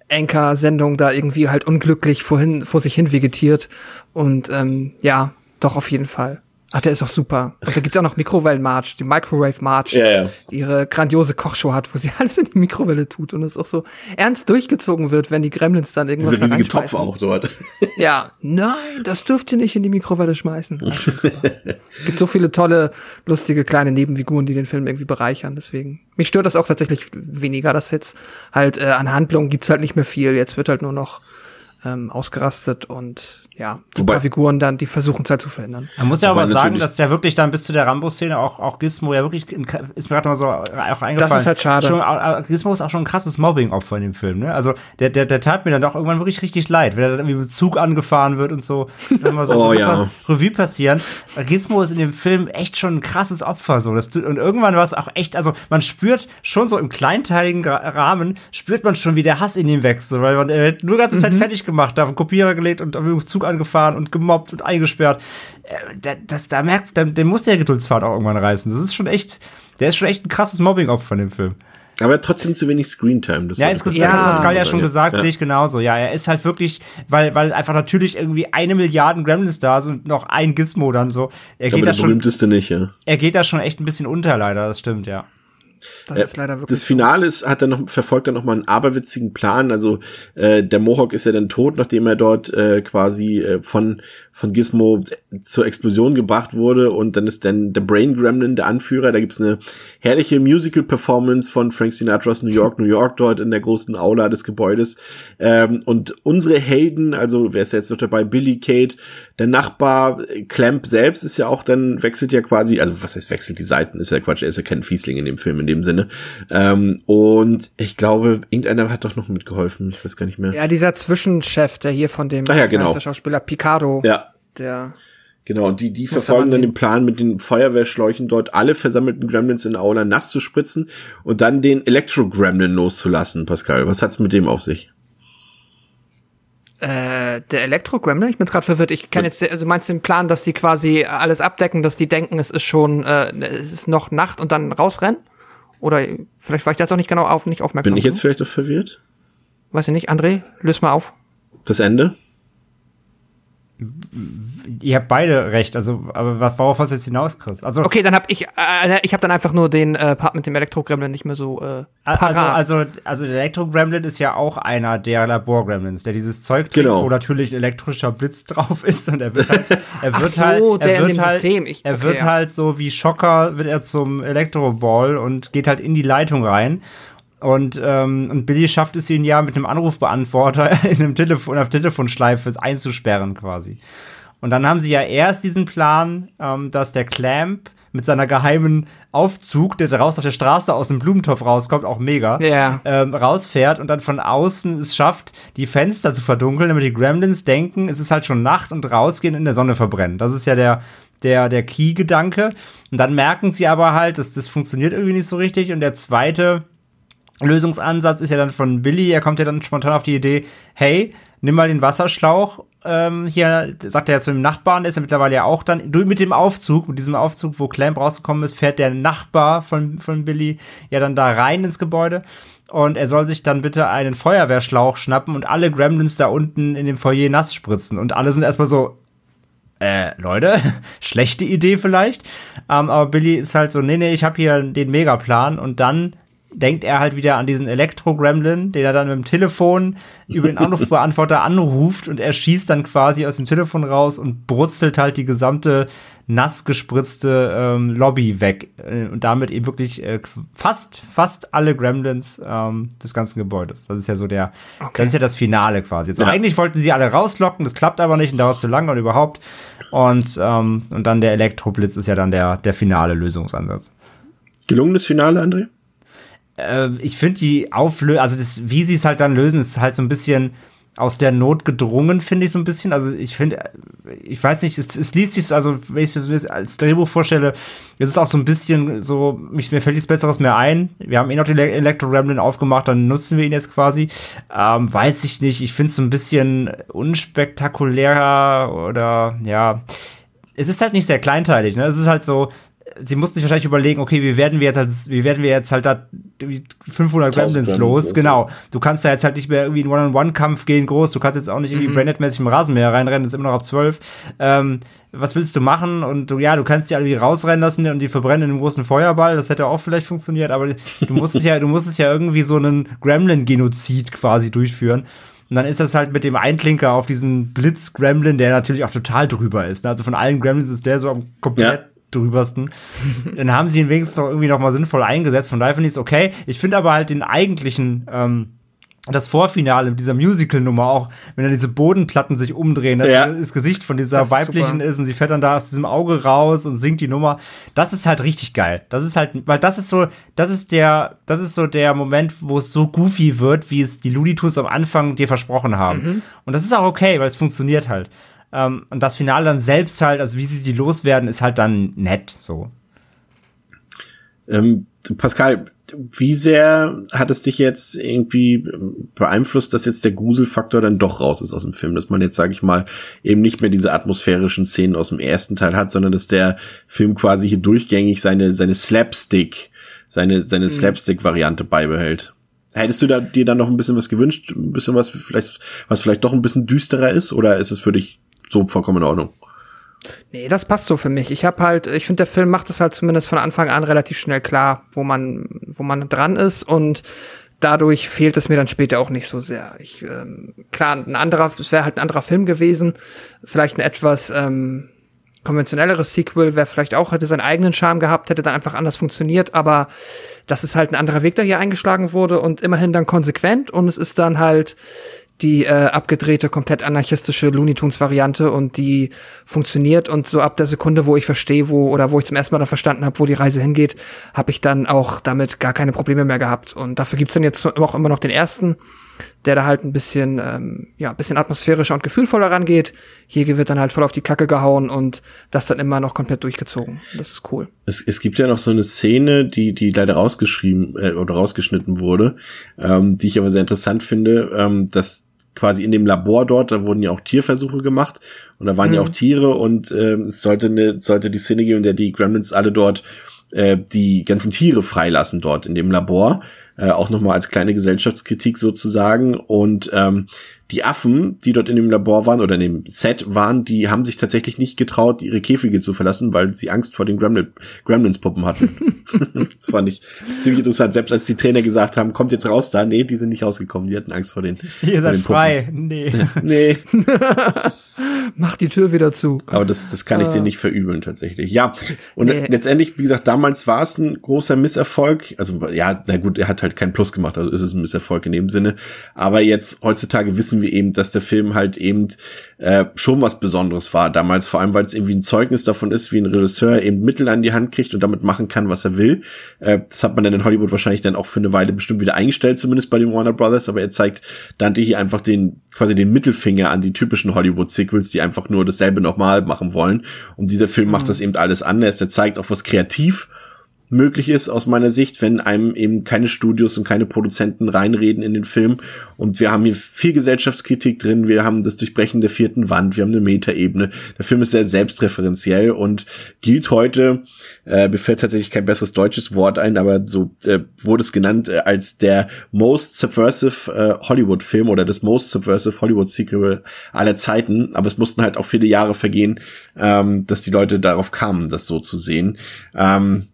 Anchor Sendung da irgendwie halt unglücklich vorhin vor sich hin vegetiert und ähm, ja, doch auf jeden Fall. Ach, der ist doch super. Und da gibt's auch noch Mikrowellen March, die Microwave March, ja, ja. die ihre grandiose Kochshow hat, wo sie alles in die Mikrowelle tut und es auch so ernst durchgezogen wird, wenn die Gremlins dann irgendwas Diese riesige Topf auch dort. Ja, nein, das dürft ihr nicht in die Mikrowelle schmeißen. gibt so viele tolle, lustige kleine Nebenfiguren, die den Film irgendwie bereichern, deswegen. Mich stört das auch tatsächlich weniger, dass jetzt halt äh, an Handlungen gibt's halt nicht mehr viel. Jetzt wird halt nur noch ähm, ausgerastet und ja, die paar Figuren dann, die versuchen es halt zu verändern. Man muss ja aber sagen, dass der wirklich dann bis zu der Rambo-Szene auch, auch Gizmo ja wirklich, in, ist mir gerade mal so auch eingefallen. Das ist halt schade. Schon, Gizmo ist auch schon ein krasses Mobbing-Opfer in dem Film, ne? Also, der, der, der tat mir dann doch irgendwann wirklich richtig leid, wenn er dann irgendwie mit Zug angefahren wird und so. Dann so oh, ja. Revue passieren. Gizmo ist in dem Film echt schon ein krasses Opfer, so. Das, und irgendwann war es auch echt, also, man spürt schon so im kleinteiligen Rahmen, spürt man schon, wie der Hass in ihm wächst, so, weil man, er nur ganze Zeit mhm. fertig gemacht, da auf den Kopierer gelegt und auf den Zug angefahren und gemobbt und eingesperrt. Äh, das, da merkt, den muss der Geduldsfahrt auch irgendwann reißen. Das ist schon echt, der ist schon echt ein krasses Mobbing-Opfer von dem Film. Aber trotzdem zu wenig Screentime. ja, insgesamt, ja, das hat Pascal ja schon gesagt, ja. sehe ich genauso. Ja, er ist halt wirklich, weil, weil einfach natürlich irgendwie eine Milliarde Gremlins da sind und noch ein Gizmo dann so. Er geht da schon, nicht, ja. Er geht da schon echt ein bisschen unter, leider, das stimmt, ja. Das äh, ist leider wirklich. Das Finale ist, hat dann noch, verfolgt dann noch mal einen aberwitzigen Plan. Also äh, der Mohawk ist ja dann tot, nachdem er dort äh, quasi äh, von von Gizmo zur Explosion gebracht wurde und dann ist dann der Brain Gremlin der Anführer. Da gibt's eine herrliche Musical-Performance von Frank Sinatras New York, New York dort in der großen Aula des Gebäudes. Ähm, und unsere Helden, also wer ist jetzt noch dabei? Billy, Kate, der Nachbar, Clamp selbst ist ja auch dann, wechselt ja quasi, also was heißt wechselt die Seiten, ist ja Quatsch, er ist ja kein Fiesling in dem Film in dem Sinne. Ähm, und ich glaube, irgendeiner hat doch noch mitgeholfen, ich weiß gar nicht mehr. Ja, dieser Zwischenchef, der hier von dem Ach ja, genau. Schauspieler Picardo. Ja, der Genau, und die, die verfolgen dann den Plan, mit den Feuerwehrschläuchen dort alle versammelten Gremlins in Aula nass zu spritzen und dann den Elektro-Gremlin loszulassen, Pascal. Was hat's mit dem auf sich? Äh, der Elektro-Gremlin? Ich bin gerade verwirrt. Ich kann jetzt, also meinst du den Plan, dass die quasi alles abdecken, dass die denken, es ist schon, äh, es ist noch Nacht und dann rausrennen? Oder vielleicht war ich das auch nicht genau auf, nicht aufmerksam. Bin ich jetzt vielleicht auch verwirrt? Weiß ich nicht. André, löse mal auf. Das Ende? Ihr habt beide recht, also aber worauf hast du jetzt hinaus, Chris? Also okay, dann habe ich äh, ich habe dann einfach nur den äh, Part mit dem Elektro-Gremlin nicht mehr so äh, also also also der Elektro-Gremlin ist ja auch einer der Labor-Gremlins, der dieses Zeug trinkt, genau. wo natürlich elektrischer Blitz drauf ist und er wird halt er wird so, halt er wird halt ich, er wird ja. halt so wie Schocker wird er zum Elektroball und geht halt in die Leitung rein und, ähm, und Billy schafft es ihn ja mit einem Anrufbeantworter in einem Telefon, auf Telefonschleife einzusperren quasi. Und dann haben sie ja erst diesen Plan, ähm, dass der Clamp mit seiner geheimen Aufzug, der raus auf der Straße aus dem Blumentopf rauskommt, auch mega, yeah. ähm, rausfährt und dann von außen es schafft, die Fenster zu verdunkeln, damit die Gremlins denken, es ist halt schon Nacht und rausgehen in der Sonne verbrennen. Das ist ja der, der, der Key-Gedanke. Und dann merken sie aber halt, dass das funktioniert irgendwie nicht so richtig. Und der zweite Lösungsansatz ist ja dann von Billy, er kommt ja dann spontan auf die Idee, hey, nimm mal den Wasserschlauch, ähm, hier sagt er ja zu dem Nachbarn, ist ja mittlerweile ja auch dann, mit dem Aufzug, mit diesem Aufzug, wo Clamp rausgekommen ist, fährt der Nachbar von, von Billy ja dann da rein ins Gebäude und er soll sich dann bitte einen Feuerwehrschlauch schnappen und alle Gremlins da unten in dem Foyer nass spritzen und alle sind erstmal so, äh, Leute, schlechte Idee vielleicht. Ähm, aber Billy ist halt so, nee, nee, ich habe hier den Megaplan und dann denkt er halt wieder an diesen Elektro-Gremlin, den er dann mit dem Telefon über den Anrufbeantworter anruft und er schießt dann quasi aus dem Telefon raus und brutzelt halt die gesamte nass gespritzte ähm, Lobby weg äh, und damit eben wirklich äh, fast fast alle Gremlins ähm, des ganzen Gebäudes. Das ist ja so der, okay. das ist ja das Finale quasi. Also ja. eigentlich wollten sie alle rauslocken, das klappt aber nicht und dauert zu lange und überhaupt. Und ähm, und dann der Elektroblitz ist ja dann der der finale Lösungsansatz. Gelungenes Finale, André? Äh, ich finde die Auflösung, also das, wie sie es halt dann lösen, ist halt so ein bisschen aus der Not gedrungen, finde ich so ein bisschen. Also ich finde, ich weiß nicht, es, es liest sich, also wenn ich es als Drehbuch vorstelle, es ist auch so ein bisschen so, mich, mir fällt nichts Besseres mehr ein. Wir haben eh noch den Electro Ramblin aufgemacht, dann nutzen wir ihn jetzt quasi. Ähm, weiß ich nicht, ich finde es so ein bisschen unspektakulärer oder ja. Es ist halt nicht sehr kleinteilig, ne? Es ist halt so, sie mussten sich wahrscheinlich überlegen, okay, wie werden wir jetzt halt, wie werden wir jetzt halt da 500 Gremlins los? Genau. Du kannst da jetzt halt nicht mehr irgendwie in One-on-One-Kampf gehen groß. Du kannst jetzt auch nicht irgendwie mhm. Branded-mäßig im Rasenmäher reinrennen. Das ist immer noch ab 12. Ähm, was willst du machen? Und du, ja, du kannst die alle irgendwie rausrennen lassen und die verbrennen in einem großen Feuerball. Das hätte auch vielleicht funktioniert. Aber du musst es ja, du musst es ja irgendwie so einen Gremlin-Genozid quasi durchführen. Und dann ist das halt mit dem Einklinker auf diesen Blitz-Gremlin, der natürlich auch total drüber ist. Ne? Also von allen Gremlins ist der so am komplett ja drübersten. dann haben sie ihn wenigstens noch irgendwie noch mal sinnvoll eingesetzt. Von daher finde ich es okay. Ich finde aber halt den eigentlichen ähm, das Vorfinale mit dieser Musical-Nummer auch, wenn dann diese Bodenplatten sich umdrehen, dass ja. das Gesicht von dieser ist weiblichen super. ist und sie fährt dann da aus diesem Auge raus und singt die Nummer. Das ist halt richtig geil. Das ist halt, weil das ist so, das ist der, das ist so der Moment, wo es so goofy wird, wie es die Looney Tunes am Anfang dir versprochen haben. Mhm. Und das ist auch okay, weil es funktioniert halt. Ähm, und das Finale dann selbst halt, also wie sie die loswerden, ist halt dann nett so. Ähm, Pascal, wie sehr hat es dich jetzt irgendwie beeinflusst, dass jetzt der Gruselfaktor dann doch raus ist aus dem Film, dass man jetzt, sage ich mal, eben nicht mehr diese atmosphärischen Szenen aus dem ersten Teil hat, sondern dass der Film quasi hier durchgängig seine seine Slapstick, seine seine mhm. Slapstick-Variante beibehält? Hättest du da dir dann noch ein bisschen was gewünscht, ein bisschen was vielleicht was vielleicht doch ein bisschen düsterer ist, oder ist es für dich so vollkommen in Ordnung. Nee, das passt so für mich. Ich habe halt, ich finde, der Film macht es halt zumindest von Anfang an relativ schnell klar, wo man, wo man dran ist und dadurch fehlt es mir dann später auch nicht so sehr. Ich, ähm, klar, ein anderer, es wäre halt ein anderer Film gewesen, vielleicht ein etwas ähm, konventionelleres Sequel wäre vielleicht auch, hätte seinen eigenen Charme gehabt, hätte dann einfach anders funktioniert, aber das ist halt ein anderer Weg, der hier eingeschlagen wurde und immerhin dann konsequent und es ist dann halt die äh, abgedrehte, komplett anarchistische Looney Tunes Variante und die funktioniert und so ab der Sekunde, wo ich verstehe, wo oder wo ich zum ersten Mal dann verstanden habe, wo die Reise hingeht, habe ich dann auch damit gar keine Probleme mehr gehabt und dafür gibt's dann jetzt auch immer noch den ersten, der da halt ein bisschen ähm, ja, bisschen atmosphärischer und gefühlvoller rangeht. Hier wird dann halt voll auf die Kacke gehauen und das dann immer noch komplett durchgezogen. Das ist cool. Es, es gibt ja noch so eine Szene, die die leider rausgeschrieben äh, oder rausgeschnitten wurde, ähm, die ich aber sehr interessant finde, ähm, dass quasi in dem Labor dort, da wurden ja auch Tierversuche gemacht und da waren mhm. ja auch Tiere und äh, es sollte eine, sollte die Szene geben, in der die Gremlins alle dort äh, die ganzen Tiere freilassen dort in dem Labor. Äh, auch nochmal als kleine Gesellschaftskritik sozusagen. Und ähm, die Affen, die dort in dem Labor waren oder in dem Set waren, die haben sich tatsächlich nicht getraut, ihre Käfige zu verlassen, weil sie Angst vor den Gremlin, Gremlins-Puppen hatten. das fand ich ziemlich interessant. Selbst als die Trainer gesagt haben, kommt jetzt raus da, nee, die sind nicht rausgekommen, die hatten Angst vor den Ihr seid den frei, nee. nee. Mach die Tür wieder zu. Aber das, das kann ich dir ah. nicht verübeln tatsächlich. Ja, und nee. letztendlich, wie gesagt, damals war es ein großer Misserfolg. Also ja, na gut, er hat halt keinen Plus gemacht, also ist es ein Misserfolg in dem Sinne. Aber jetzt heutzutage wissen wir eben, dass der Film halt eben äh, schon was Besonderes war damals, vor allem weil es irgendwie ein Zeugnis davon ist, wie ein Regisseur eben Mittel an die Hand kriegt und damit machen kann, was er will. Äh, das hat man dann in Hollywood wahrscheinlich dann auch für eine Weile bestimmt wieder eingestellt, zumindest bei den Warner Brothers, aber er zeigt Dante hier einfach den quasi den Mittelfinger an die typischen Hollywood-Sequels, die einfach nur dasselbe nochmal machen wollen. Und dieser Film mhm. macht das eben alles anders. Er zeigt auch was kreativ möglich ist aus meiner Sicht, wenn einem eben keine Studios und keine Produzenten reinreden in den Film. Und wir haben hier viel Gesellschaftskritik drin, wir haben das Durchbrechen der vierten Wand, wir haben eine Metaebene. Der Film ist sehr selbstreferenziell und gilt heute, äh, mir fällt tatsächlich kein besseres deutsches Wort ein, aber so äh, wurde es genannt äh, als der most subversive äh, Hollywood-Film oder das most subversive Hollywood-Sequel aller Zeiten. Aber es mussten halt auch viele Jahre vergehen, ähm, dass die Leute darauf kamen, das so zu sehen. Ähm,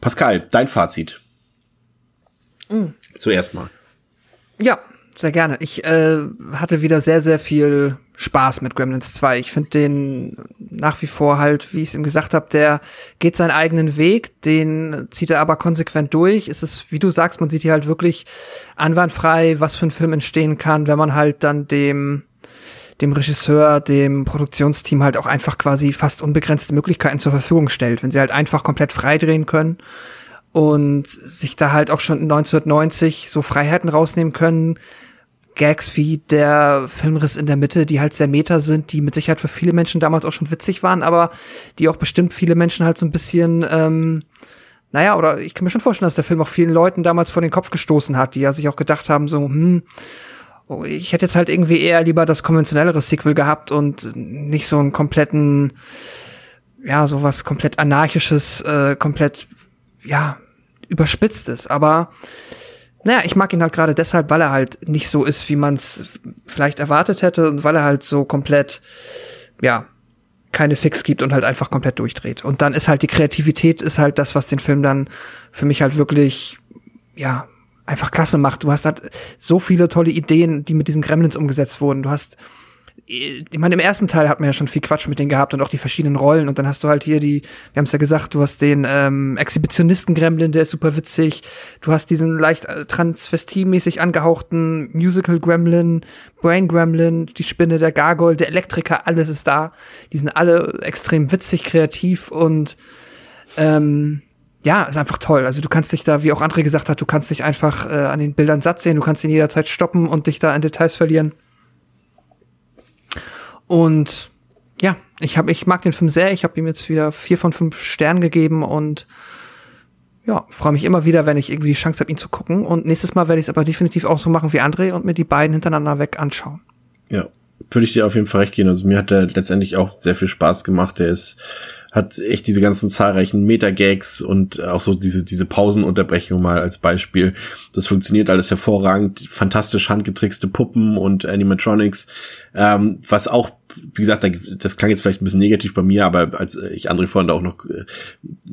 Pascal, dein Fazit. Mhm. Zuerst mal. Ja, sehr gerne. Ich äh, hatte wieder sehr, sehr viel Spaß mit Gremlins 2. Ich finde den nach wie vor halt, wie ich es ihm gesagt habe, der geht seinen eigenen Weg, den zieht er aber konsequent durch. Es ist, wie du sagst, man sieht hier halt wirklich anwandfrei, was für ein Film entstehen kann, wenn man halt dann dem dem Regisseur, dem Produktionsteam halt auch einfach quasi fast unbegrenzte Möglichkeiten zur Verfügung stellt, wenn sie halt einfach komplett frei drehen können und sich da halt auch schon 1990 so Freiheiten rausnehmen können, Gags wie der Filmriss in der Mitte, die halt sehr meta sind, die mit Sicherheit für viele Menschen damals auch schon witzig waren, aber die auch bestimmt viele Menschen halt so ein bisschen, ähm, naja, oder ich kann mir schon vorstellen, dass der Film auch vielen Leuten damals vor den Kopf gestoßen hat, die ja sich auch gedacht haben, so, hm, ich hätte jetzt halt irgendwie eher lieber das konventionellere Sequel gehabt und nicht so einen kompletten, ja, sowas komplett anarchisches, äh, komplett, ja, überspitztes, aber naja, ich mag ihn halt gerade deshalb, weil er halt nicht so ist, wie man es vielleicht erwartet hätte und weil er halt so komplett, ja, keine Fix gibt und halt einfach komplett durchdreht. Und dann ist halt die Kreativität ist halt das, was den Film dann für mich halt wirklich, ja, einfach klasse macht. Du hast halt so viele tolle Ideen, die mit diesen Gremlins umgesetzt wurden. Du hast ich meine, im ersten Teil hat man ja schon viel Quatsch mit denen gehabt und auch die verschiedenen Rollen. Und dann hast du halt hier die, wir haben es ja gesagt, du hast den ähm, Exhibitionisten-Gremlin, der ist super witzig. Du hast diesen leicht äh, transvestie-mäßig angehauchten Musical-Gremlin, Brain-Gremlin, die Spinne, der Gargoyle, der Elektriker, alles ist da. Die sind alle extrem witzig, kreativ und ähm, ja, ist einfach toll. Also du kannst dich da, wie auch André gesagt hat, du kannst dich einfach äh, an den Bildern satt sehen, du kannst ihn jederzeit stoppen und dich da in Details verlieren. Und ja, ich hab, ich mag den Film sehr. Ich habe ihm jetzt wieder vier von fünf Sternen gegeben und ja, freue mich immer wieder, wenn ich irgendwie die Chance habe, ihn zu gucken. Und nächstes Mal werde ich es aber definitiv auch so machen wie André und mir die beiden hintereinander weg anschauen. Ja, würde ich dir auf jeden Fall recht gehen. Also mir hat er letztendlich auch sehr viel Spaß gemacht. Der ist hat echt diese ganzen zahlreichen Meta-Gags und auch so diese, diese Pausenunterbrechung mal als Beispiel. Das funktioniert alles hervorragend. Fantastisch handgetrickste Puppen und Animatronics. Ähm, was auch, wie gesagt, das klang jetzt vielleicht ein bisschen negativ bei mir, aber als ich André vorhin da auch noch äh,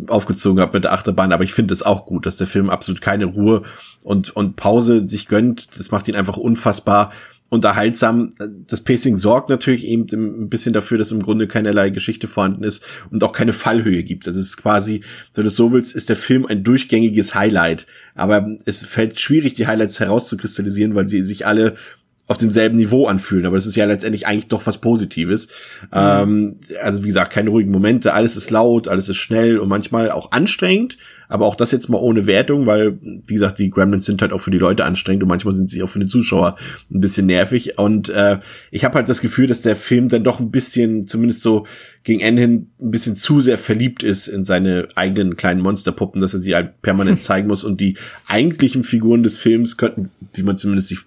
aufgezogen habe mit der Achterbahn, aber ich finde es auch gut, dass der Film absolut keine Ruhe und, und Pause sich gönnt. Das macht ihn einfach unfassbar unterhaltsam. Das Pacing sorgt natürlich eben ein bisschen dafür, dass im Grunde keinerlei Geschichte vorhanden ist und auch keine Fallhöhe gibt. Also es ist quasi, wenn du es so willst, ist der Film ein durchgängiges Highlight. Aber es fällt schwierig, die Highlights herauszukristallisieren, weil sie sich alle auf demselben Niveau anfühlen. Aber das ist ja letztendlich eigentlich doch was Positives. Mhm. Ähm, also wie gesagt, keine ruhigen Momente, alles ist laut, alles ist schnell und manchmal auch anstrengend. Aber auch das jetzt mal ohne Wertung, weil, wie gesagt, die Gremlins sind halt auch für die Leute anstrengend und manchmal sind sie auch für den Zuschauer ein bisschen nervig. Und äh, ich habe halt das Gefühl, dass der Film dann doch ein bisschen, zumindest so gegen Ende hin, ein bisschen zu sehr verliebt ist in seine eigenen kleinen Monsterpuppen, dass er sie halt permanent zeigen muss. Und die eigentlichen Figuren des Films könnten, wie man zumindest sich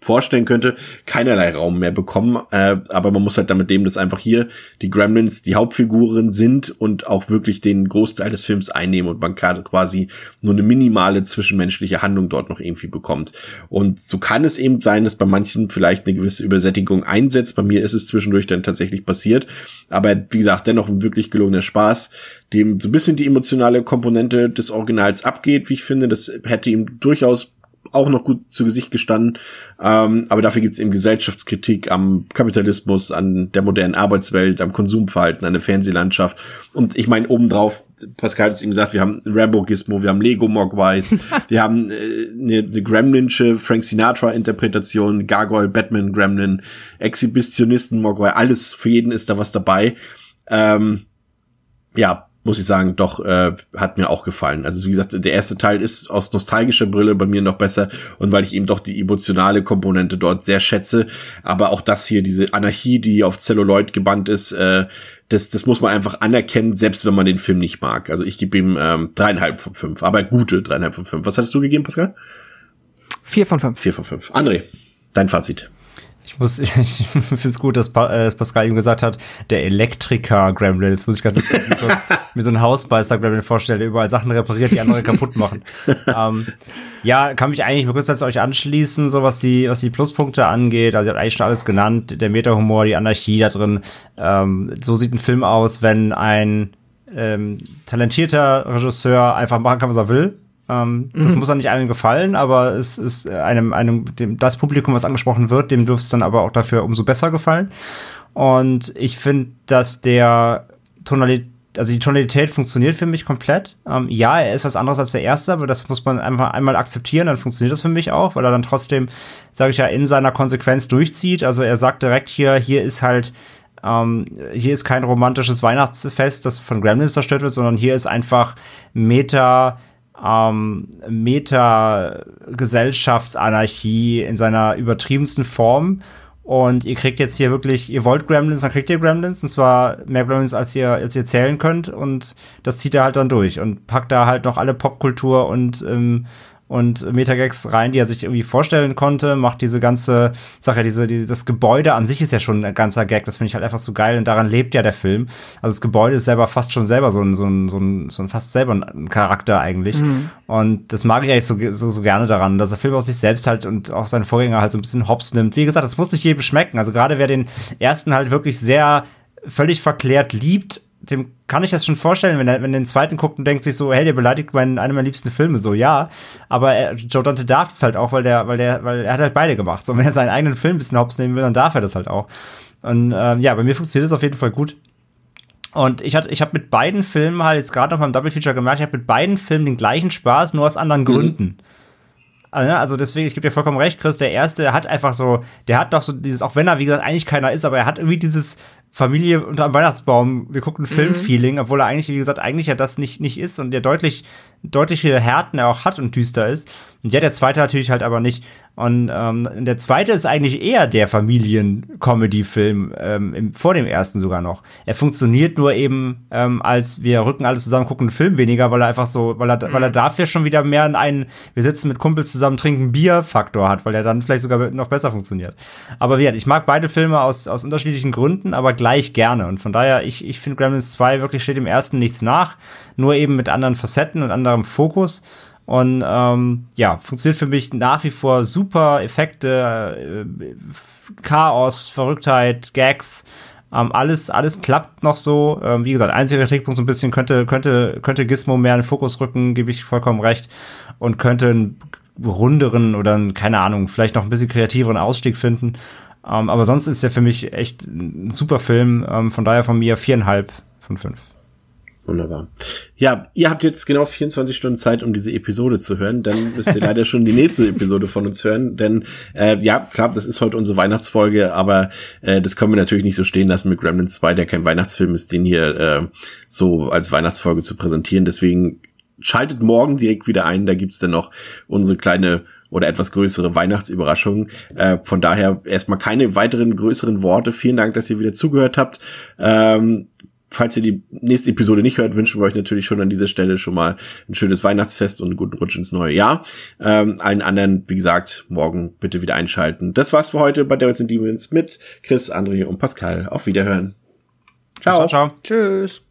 vorstellen könnte, keinerlei Raum mehr bekommen. Äh, aber man muss halt damit leben, dass einfach hier die Gremlins die Hauptfiguren sind und auch wirklich den Großteil des Films einnehmen und man quasi nur eine minimale zwischenmenschliche Handlung dort noch irgendwie bekommt. Und so kann es eben sein, dass bei manchen vielleicht eine gewisse Übersättigung einsetzt. Bei mir ist es zwischendurch dann tatsächlich passiert. Aber wie gesagt, dennoch ein wirklich gelungener Spaß, dem so ein bisschen die emotionale Komponente des Originals abgeht, wie ich finde. Das hätte ihm durchaus auch noch gut zu Gesicht gestanden. Ähm, aber dafür gibt es eben Gesellschaftskritik am Kapitalismus, an der modernen Arbeitswelt, am Konsumverhalten, an der Fernsehlandschaft. Und ich meine, obendrauf, Pascal hat es eben gesagt, wir haben Rambo-Gizmo, wir haben Lego Mogwais, wir haben äh, eine, eine Gremlinsche Frank Sinatra-Interpretation, Gargoyle, Batman, Gremlin, Exhibitionisten, Mogwai, alles, für jeden ist da was dabei. Ähm, ja, muss ich sagen, doch äh, hat mir auch gefallen. Also wie gesagt, der erste Teil ist aus nostalgischer Brille bei mir noch besser und weil ich eben doch die emotionale Komponente dort sehr schätze. Aber auch das hier, diese Anarchie, die auf Celluloid gebannt ist, äh, das, das muss man einfach anerkennen, selbst wenn man den Film nicht mag. Also ich gebe ihm ähm, dreieinhalb von fünf, aber gute dreieinhalb von fünf. Was hattest du gegeben, Pascal? Vier von fünf. Vier von fünf. André, dein Fazit. Ich muss, ich finde es gut, dass, pa äh, Pascal ihm gesagt hat, der Elektriker-Gremlin. Jetzt muss ich ganz mir so, mir so ein Hausbeißer-Gremlin vorstellen, der überall Sachen repariert, die andere kaputt machen. ähm, ja, kann mich eigentlich größtenteils euch anschließen, so was die, was die Pluspunkte angeht. Also, ihr habt eigentlich schon alles genannt. Der Meta-Humor, die Anarchie da drin. Ähm, so sieht ein Film aus, wenn ein ähm, talentierter Regisseur einfach machen kann, was er will Ähm, mhm. Das muss auch nicht allen gefallen, aber es ist einem, einem, dem, das Publikum, was angesprochen wird, dem dürfte es dann aber auch dafür umso besser gefallen. Und ich finde, dass der Tonalität also die Tonalität funktioniert für mich komplett. Ähm, ja, er ist was anderes als der erste, aber das muss man einfach einmal akzeptieren, dann funktioniert das für mich auch, weil er dann trotzdem, sage ich ja, in seiner Konsequenz durchzieht. Also er sagt direkt hier, hier ist halt, ähm, hier ist kein romantisches Weihnachtsfest, das von Gremlins zerstört wird, sondern hier ist einfach Meta, ähm, Meta-Gesellschaftsanarchie in seiner übertriebensten Form. Und ihr kriegt jetzt hier wirklich, ihr wollt Gremlins, dann kriegt ihr Gremlins, und zwar mehr Gremlins, als ihr, als ihr zählen könnt. Und das zieht er halt dann durch und packt da halt noch alle Popkultur und ähm, und Metagags rein, die er sich irgendwie vorstellen konnte, macht diese ganze Sache, diese, diese, das Gebäude an sich ist ja schon ein ganzer Gag, das finde ich halt einfach so geil und daran lebt ja der Film. Also das Gebäude ist selber fast schon selber so ein, so ein, so ein, so ein fast selber ein Charakter eigentlich. Mhm. Und das mag ich eigentlich so, so, so gerne daran, dass der Film auch sich selbst halt und auch seine Vorgänger halt so ein bisschen hops nimmt. Wie gesagt, das muss nicht jedem schmecken. Also gerade wer den ersten halt wirklich sehr völlig verklärt liebt, dem kann ich das schon vorstellen, wenn er, wenn den zweiten guckt und denkt sich so, hey, der beleidigt meinen, einen meiner liebsten Filme, so, ja. Aber er, Joe Dante darf es halt auch, weil der, weil der, weil er hat halt beide gemacht. So, wenn er seinen eigenen Film ein bisschen hops nehmen will, dann darf er das halt auch. Und ähm, ja, bei mir funktioniert das auf jeden Fall gut. Und ich hatte, ich habe mit beiden Filmen halt jetzt gerade noch beim Double Feature gemerkt, ich habe mit beiden Filmen den gleichen Spaß, nur aus anderen mhm. Gründen. Also, also deswegen, ich gebe dir vollkommen recht, Chris, der erste hat einfach so, der hat doch so dieses, auch wenn er, wie gesagt, eigentlich keiner ist, aber er hat irgendwie dieses Familie unter dem Weihnachtsbaum, wir gucken Film-Feeling, mhm. obwohl er eigentlich, wie gesagt, eigentlich ja das nicht, nicht ist und der deutlich, deutliche Härten er auch hat und düster ist. Und ja, der zweite natürlich halt aber nicht. Und ähm, der zweite ist eigentlich eher der Familien-Comedy-Film, ähm, vor dem ersten sogar noch. Er funktioniert nur eben ähm, als wir rücken alles zusammen, gucken einen Film weniger, weil er einfach so, weil er, mhm. weil er dafür schon wieder mehr einen, wir sitzen mit Kumpels zusammen, trinken Bier-Faktor hat, weil er dann vielleicht sogar noch besser funktioniert. Aber wie gesagt, ich mag beide Filme aus, aus unterschiedlichen Gründen, aber gleich gerne. Und von daher, ich, ich finde Gremlins 2 wirklich steht dem ersten nichts nach, nur eben mit anderen Facetten und anderem Fokus. Und ähm, ja, funktioniert für mich nach wie vor super Effekte, äh, Chaos, Verrücktheit, Gags. Ähm, alles, alles klappt noch so. Ähm, wie gesagt, einziger Trickpunkt so ein bisschen könnte, könnte, könnte Gizmo mehr in den Fokus rücken, gebe ich vollkommen recht. Und könnte einen runderen oder einen, keine Ahnung, vielleicht noch ein bisschen kreativeren Ausstieg finden. Ähm, aber sonst ist der für mich echt ein super Film. Ähm, von daher von mir viereinhalb von fünf. Wunderbar. Ja, ihr habt jetzt genau 24 Stunden Zeit, um diese Episode zu hören. Dann müsst ihr leider schon die nächste Episode von uns hören. Denn äh, ja, klar, das ist heute unsere Weihnachtsfolge, aber äh, das können wir natürlich nicht so stehen lassen mit Gremlins 2, der kein Weihnachtsfilm ist, den hier äh, so als Weihnachtsfolge zu präsentieren. Deswegen schaltet morgen direkt wieder ein. Da gibt's dann noch unsere kleine oder etwas größere Weihnachtsüberraschung. Äh, von daher erstmal keine weiteren größeren Worte. Vielen Dank, dass ihr wieder zugehört habt. Ähm, falls ihr die nächste Episode nicht hört, wünschen wir euch natürlich schon an dieser Stelle schon mal ein schönes Weihnachtsfest und einen guten Rutsch ins neue Jahr. Ähm, allen anderen, wie gesagt, morgen bitte wieder einschalten. Das war's für heute bei Devils and Demons mit Chris, André und Pascal. Auf Wiederhören. Ciao. Ciao, ciao. Tschüss.